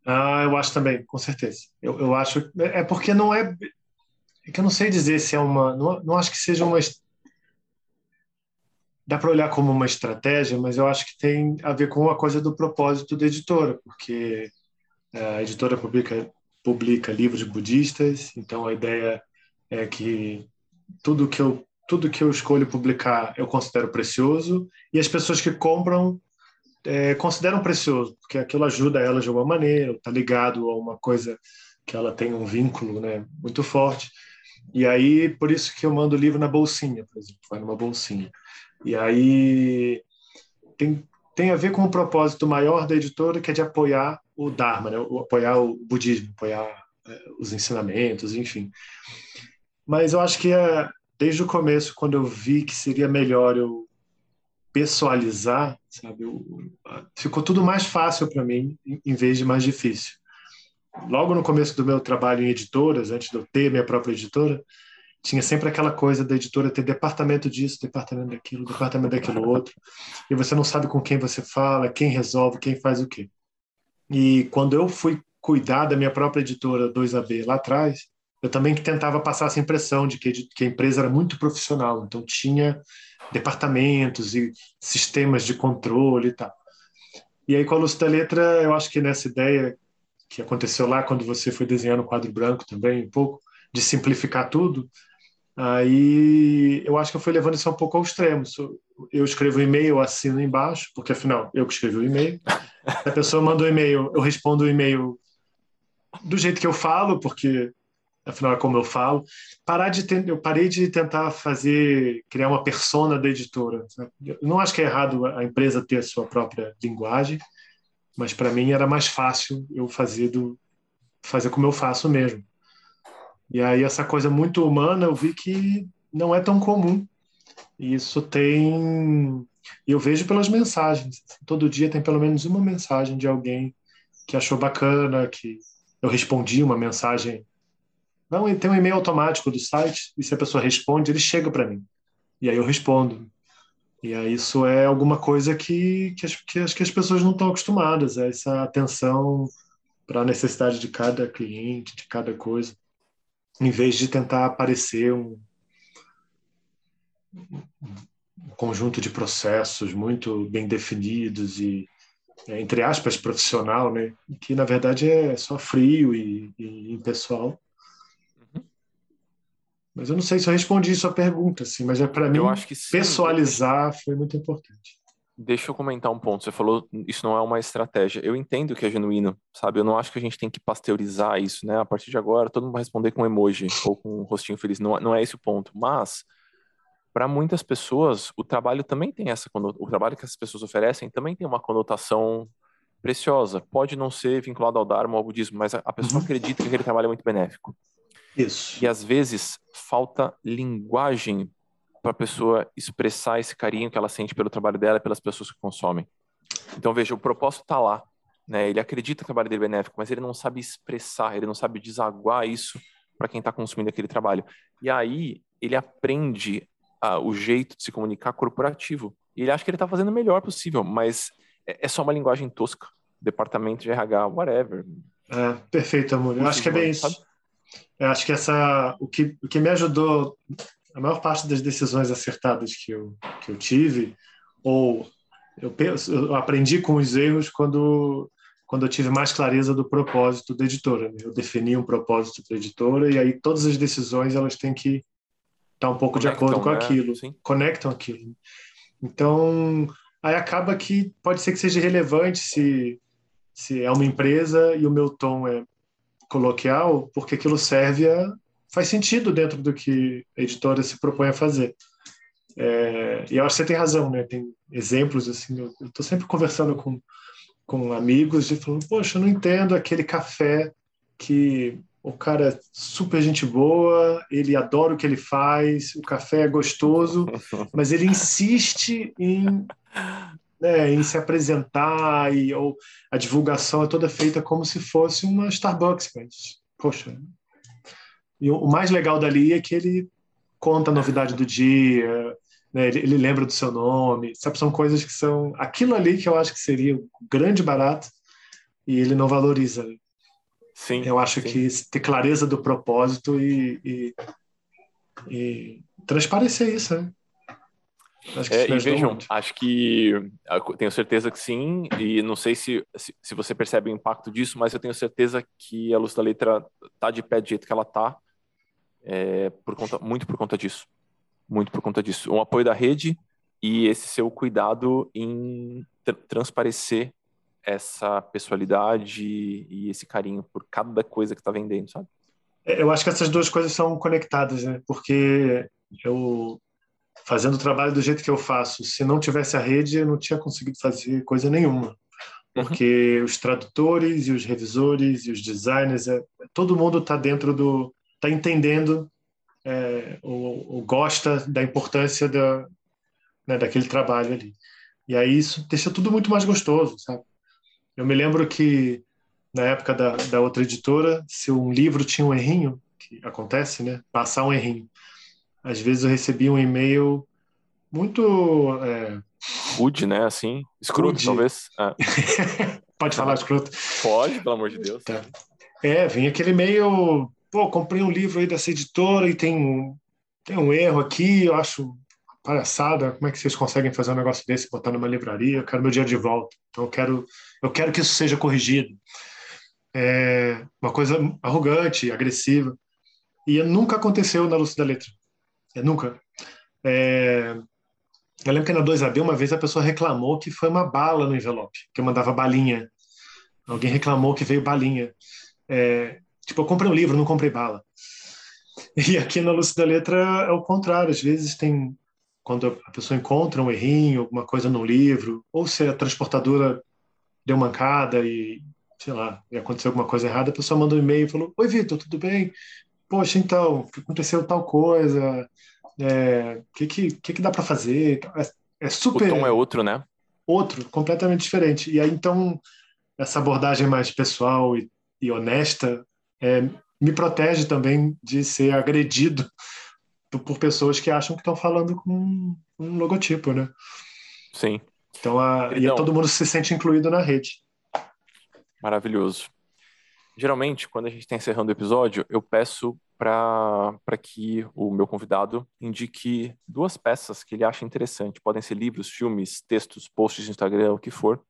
Ah, eu acho também, com certeza. Eu, eu acho. É porque não é. É que eu não sei dizer se é uma. Não, não acho que seja uma. Dá para olhar como uma estratégia, mas eu acho que tem a ver com a coisa do propósito da editora, porque a editora publica, publica livros budistas, então a ideia é que tudo que eu tudo que eu escolho publicar eu considero precioso e as pessoas que compram é, consideram precioso porque aquilo ajuda ela de alguma maneira está ligado a uma coisa que ela tem um vínculo né muito forte e aí por isso que eu mando o livro na bolsinha por exemplo vai numa bolsinha e aí tem tem a ver com o propósito maior da editora que é de apoiar o Dharma né? apoiar o budismo apoiar é, os ensinamentos enfim mas eu acho que é, desde o começo, quando eu vi que seria melhor eu pessoalizar, sabe, eu, ficou tudo mais fácil para mim, em vez de mais difícil. Logo no começo do meu trabalho em editoras, antes de eu ter minha própria editora, tinha sempre aquela coisa da editora ter departamento disso, departamento daquilo, departamento daquilo outro, e você não sabe com quem você fala, quem resolve, quem faz o quê. E quando eu fui cuidar da minha própria editora 2AB lá atrás, eu também tentava passar essa impressão de que, de que a empresa era muito profissional, então tinha departamentos e sistemas de controle e tal. E aí, com a luz da letra, eu acho que nessa ideia que aconteceu lá quando você foi desenhando o quadro branco também, um pouco, de simplificar tudo, aí eu acho que eu fui levando isso um pouco ao extremo. Eu escrevo um e-mail, assino embaixo, porque afinal eu que escrevi o e-mail. A pessoa manda o um e-mail, eu respondo o e-mail do jeito que eu falo, porque afinal é como eu falo. Parar de eu parei de tentar fazer criar uma persona da editora. Eu não acho que é errado a empresa ter a sua própria linguagem, mas para mim era mais fácil eu fazer do fazer como eu faço mesmo. E aí essa coisa muito humana eu vi que não é tão comum. E isso tem. Eu vejo pelas mensagens. Todo dia tem pelo menos uma mensagem de alguém que achou bacana, que eu respondi uma mensagem. Não, tem um e-mail automático do site, e se a pessoa responde, ele chega para mim. E aí eu respondo. E aí isso é alguma coisa que, que, que acho que as pessoas não estão acostumadas, é essa atenção para a necessidade de cada cliente, de cada coisa, em vez de tentar aparecer um, um conjunto de processos muito bem definidos e, é, entre aspas, profissional, né? que na verdade é só frio e, e impessoal. Mas eu não sei se eu respondi sua pergunta, assim, mas é para mim pessoalizar foi muito importante. Deixa eu comentar um ponto. Você falou isso não é uma estratégia. Eu entendo que é genuíno, sabe? Eu não acho que a gente tem que pasteurizar isso, né? A partir de agora, todo mundo vai responder com emoji ou com um rostinho feliz. Não, não é esse o ponto. Mas para muitas pessoas, o trabalho também tem essa o trabalho que essas pessoas oferecem também tem uma conotação preciosa. Pode não ser vinculado ao Dharma ou ao budismo, mas a, pessoa uhum. acredita que aquele trabalho é muito benéfico. Isso. E às vezes falta linguagem para a pessoa expressar esse carinho que ela sente pelo trabalho dela e pelas pessoas que consomem. Então veja, o propósito está lá, né? Ele acredita que o trabalho dele é benéfico, mas ele não sabe expressar, ele não sabe desaguar isso para quem está consumindo aquele trabalho. E aí ele aprende o jeito de se comunicar corporativo. E ele acha que ele está fazendo o melhor possível, mas é, é só uma linguagem tosca. Departamento de RH, whatever. É, perfeito, amor. Eu acho que é bem isso. Eu acho que essa, o que, o que me ajudou, a maior parte das decisões acertadas que eu, que eu tive, ou eu, penso, eu aprendi com os erros quando, quando eu tive mais clareza do propósito da editora. Né? Eu defini um propósito da editora e aí todas as decisões elas têm que está um pouco Conectam, de acordo com né? aquilo, Sim. conectam aquilo. Então, aí acaba que pode ser que seja relevante se, se é uma empresa e o meu tom é coloquial, porque aquilo serve a. faz sentido dentro do que a editora se propõe a fazer. É, e eu acho que você tem razão, né? Tem exemplos assim. Eu estou sempre conversando com, com amigos e falando, poxa, eu não entendo aquele café que o cara é super gente boa, ele adora o que ele faz, o café é gostoso, mas ele insiste em, né, em se apresentar e ou a divulgação é toda feita como se fosse uma Starbucks, mas poxa. E o mais legal dali é que ele conta a novidade do dia, né, ele, ele, lembra do seu nome, sabe? São coisas que são aquilo ali que eu acho que seria um grande barato e ele não valoriza. Sim, eu acho sim. que ter clareza do propósito e, e, e transparecer isso, né? Acho que é, e vejam, acho que tenho certeza que sim, e não sei se, se, se, você percebe o impacto disso, mas eu tenho certeza que a luz da letra tá de pé do jeito que ela tá, é, por conta, muito por conta disso, muito por conta disso. Um apoio da rede e esse seu cuidado em transparecer essa pessoalidade e esse carinho por cada coisa que está vendendo, sabe? É, eu acho que essas duas coisas são conectadas, né? Porque eu fazendo o trabalho do jeito que eu faço, se não tivesse a rede, eu não tinha conseguido fazer coisa nenhuma. Porque uhum. os tradutores e os revisores e os designers, é, todo mundo está dentro do, está entendendo é, ou, ou, gosta da importância da, né, daquele trabalho ali. E aí isso deixa tudo muito mais gostoso, sabe? Eu me lembro que na época da, da outra editora, se um livro tinha um errinho, que acontece, né? Passar um errinho. Às vezes eu recebia um e-mail muito. É... Rude, né? Assim. Escroto, Rude. talvez. É. Pode falar escroto? Pode, pelo amor de Deus. Tá. É, vinha aquele e-mail. Pô, comprei um livro aí dessa editora e tem, tem um erro aqui, eu acho palhaçada, como é que vocês conseguem fazer um negócio desse, botar numa livraria? Eu quero meu dinheiro de volta. Então eu quero, eu quero que isso seja corrigido. É uma coisa arrogante, agressiva. E nunca aconteceu na Luz da Letra. É, nunca. É, eu lembro que na 2AD, uma vez a pessoa reclamou que foi uma bala no envelope, que eu mandava balinha. Alguém reclamou que veio balinha. É, tipo, eu comprei um livro, não comprei bala. E aqui na Luz da Letra é o contrário. Às vezes tem quando a pessoa encontra um errinho, alguma coisa no livro, ou se a transportadora deu mancada e, sei lá, e aconteceu alguma coisa errada, a pessoa manda um e-mail e falou: Oi, Vitor, tudo bem? Poxa, então, aconteceu tal coisa, é, que, que, que, que dá para fazer. É, é super. O tom é outro, né? Outro, completamente diferente. E aí, então, essa abordagem mais pessoal e, e honesta é, me protege também de ser agredido por pessoas que acham que estão falando com um logotipo, né? Sim. Então, a, e todo mundo se sente incluído na rede. Maravilhoso. Geralmente, quando a gente está encerrando o episódio, eu peço para que o meu convidado indique duas peças que ele acha interessante. Podem ser livros, filmes, textos, posts de Instagram, o que for.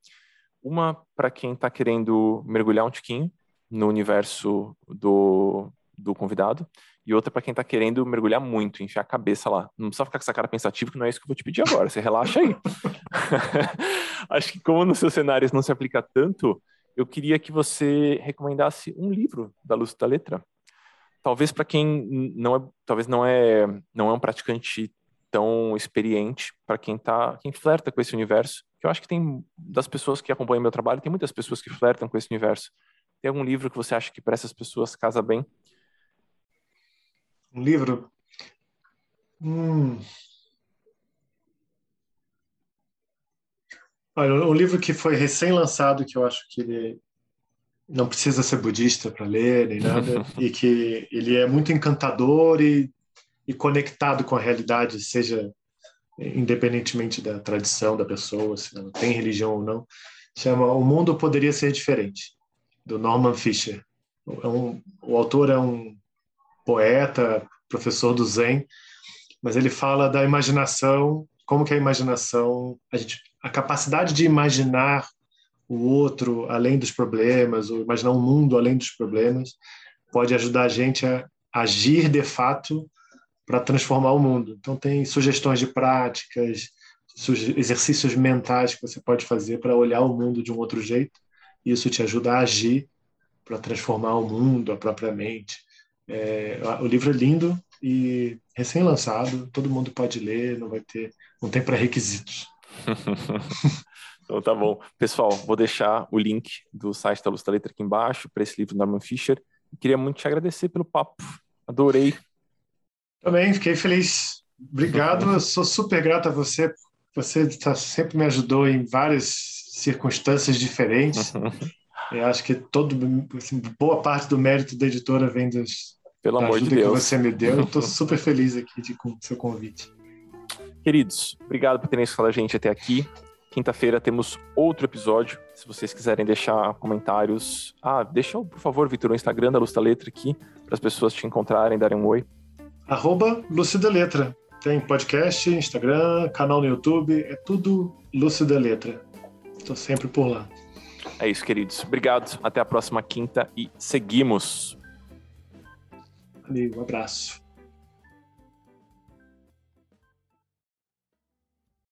Uma para quem está querendo mergulhar um tiquinho no universo do, do convidado, e outra para quem está querendo mergulhar muito, enfiar a cabeça lá. Não precisa ficar com essa cara pensativa, que não é isso que eu vou te pedir agora. Você relaxa aí. Acho que como nos seus cenários não se aplica tanto, eu queria que você recomendasse um livro da Luz da Letra. Talvez para quem não é, talvez não é, não é um praticante tão experiente, para quem tá, quem flerta com esse universo. Que eu acho que tem das pessoas que acompanham meu trabalho, tem muitas pessoas que flertam com esse universo. Tem algum livro que você acha que para essas pessoas casa bem? Um livro? Hum. Olha, um livro que foi recém-lançado, que eu acho que ele não precisa ser budista para ler nem nada, e que ele é muito encantador e, e conectado com a realidade, seja independentemente da tradição da pessoa, se não tem religião ou não, chama O Mundo Poderia Ser Diferente, do Norman Fisher. É um, o autor é um poeta, professor do Zen, mas ele fala da imaginação, como que a imaginação, a, gente, a capacidade de imaginar o outro além dos problemas, ou imaginar um mundo além dos problemas, pode ajudar a gente a agir de fato para transformar o mundo. Então tem sugestões de práticas, exercícios mentais que você pode fazer para olhar o mundo de um outro jeito. Isso te ajuda a agir para transformar o mundo, a própria mente. É, o livro é lindo e recém-lançado, todo mundo pode ler, não vai ter, não tem pré-requisitos. então tá bom. Pessoal, vou deixar o link do site da Luz da Letra aqui embaixo para esse livro do Norman Fischer. Queria muito te agradecer pelo papo. Adorei. Também fiquei feliz. Obrigado. Eu sou super grato a você. Você tá, sempre me ajudou em várias circunstâncias diferentes. Eu acho que todo, assim, boa parte do mérito da editora vem dos, Pelo da amor de Deus. que você me deu. Estou super feliz aqui de, com seu convite. Queridos, obrigado por terem escutado a gente até aqui. Quinta-feira temos outro episódio. Se vocês quiserem deixar comentários. Ah, deixa, por favor, Vitor, o Instagram da Luz da Letra aqui, para as pessoas te encontrarem, darem um oi. Arroba Lúcio da Letra. Tem podcast, Instagram, canal no YouTube, é tudo Lúcio da Letra. Estou sempre por lá. É isso, queridos. Obrigado. Até a próxima quinta e seguimos. Amigo, um abraço.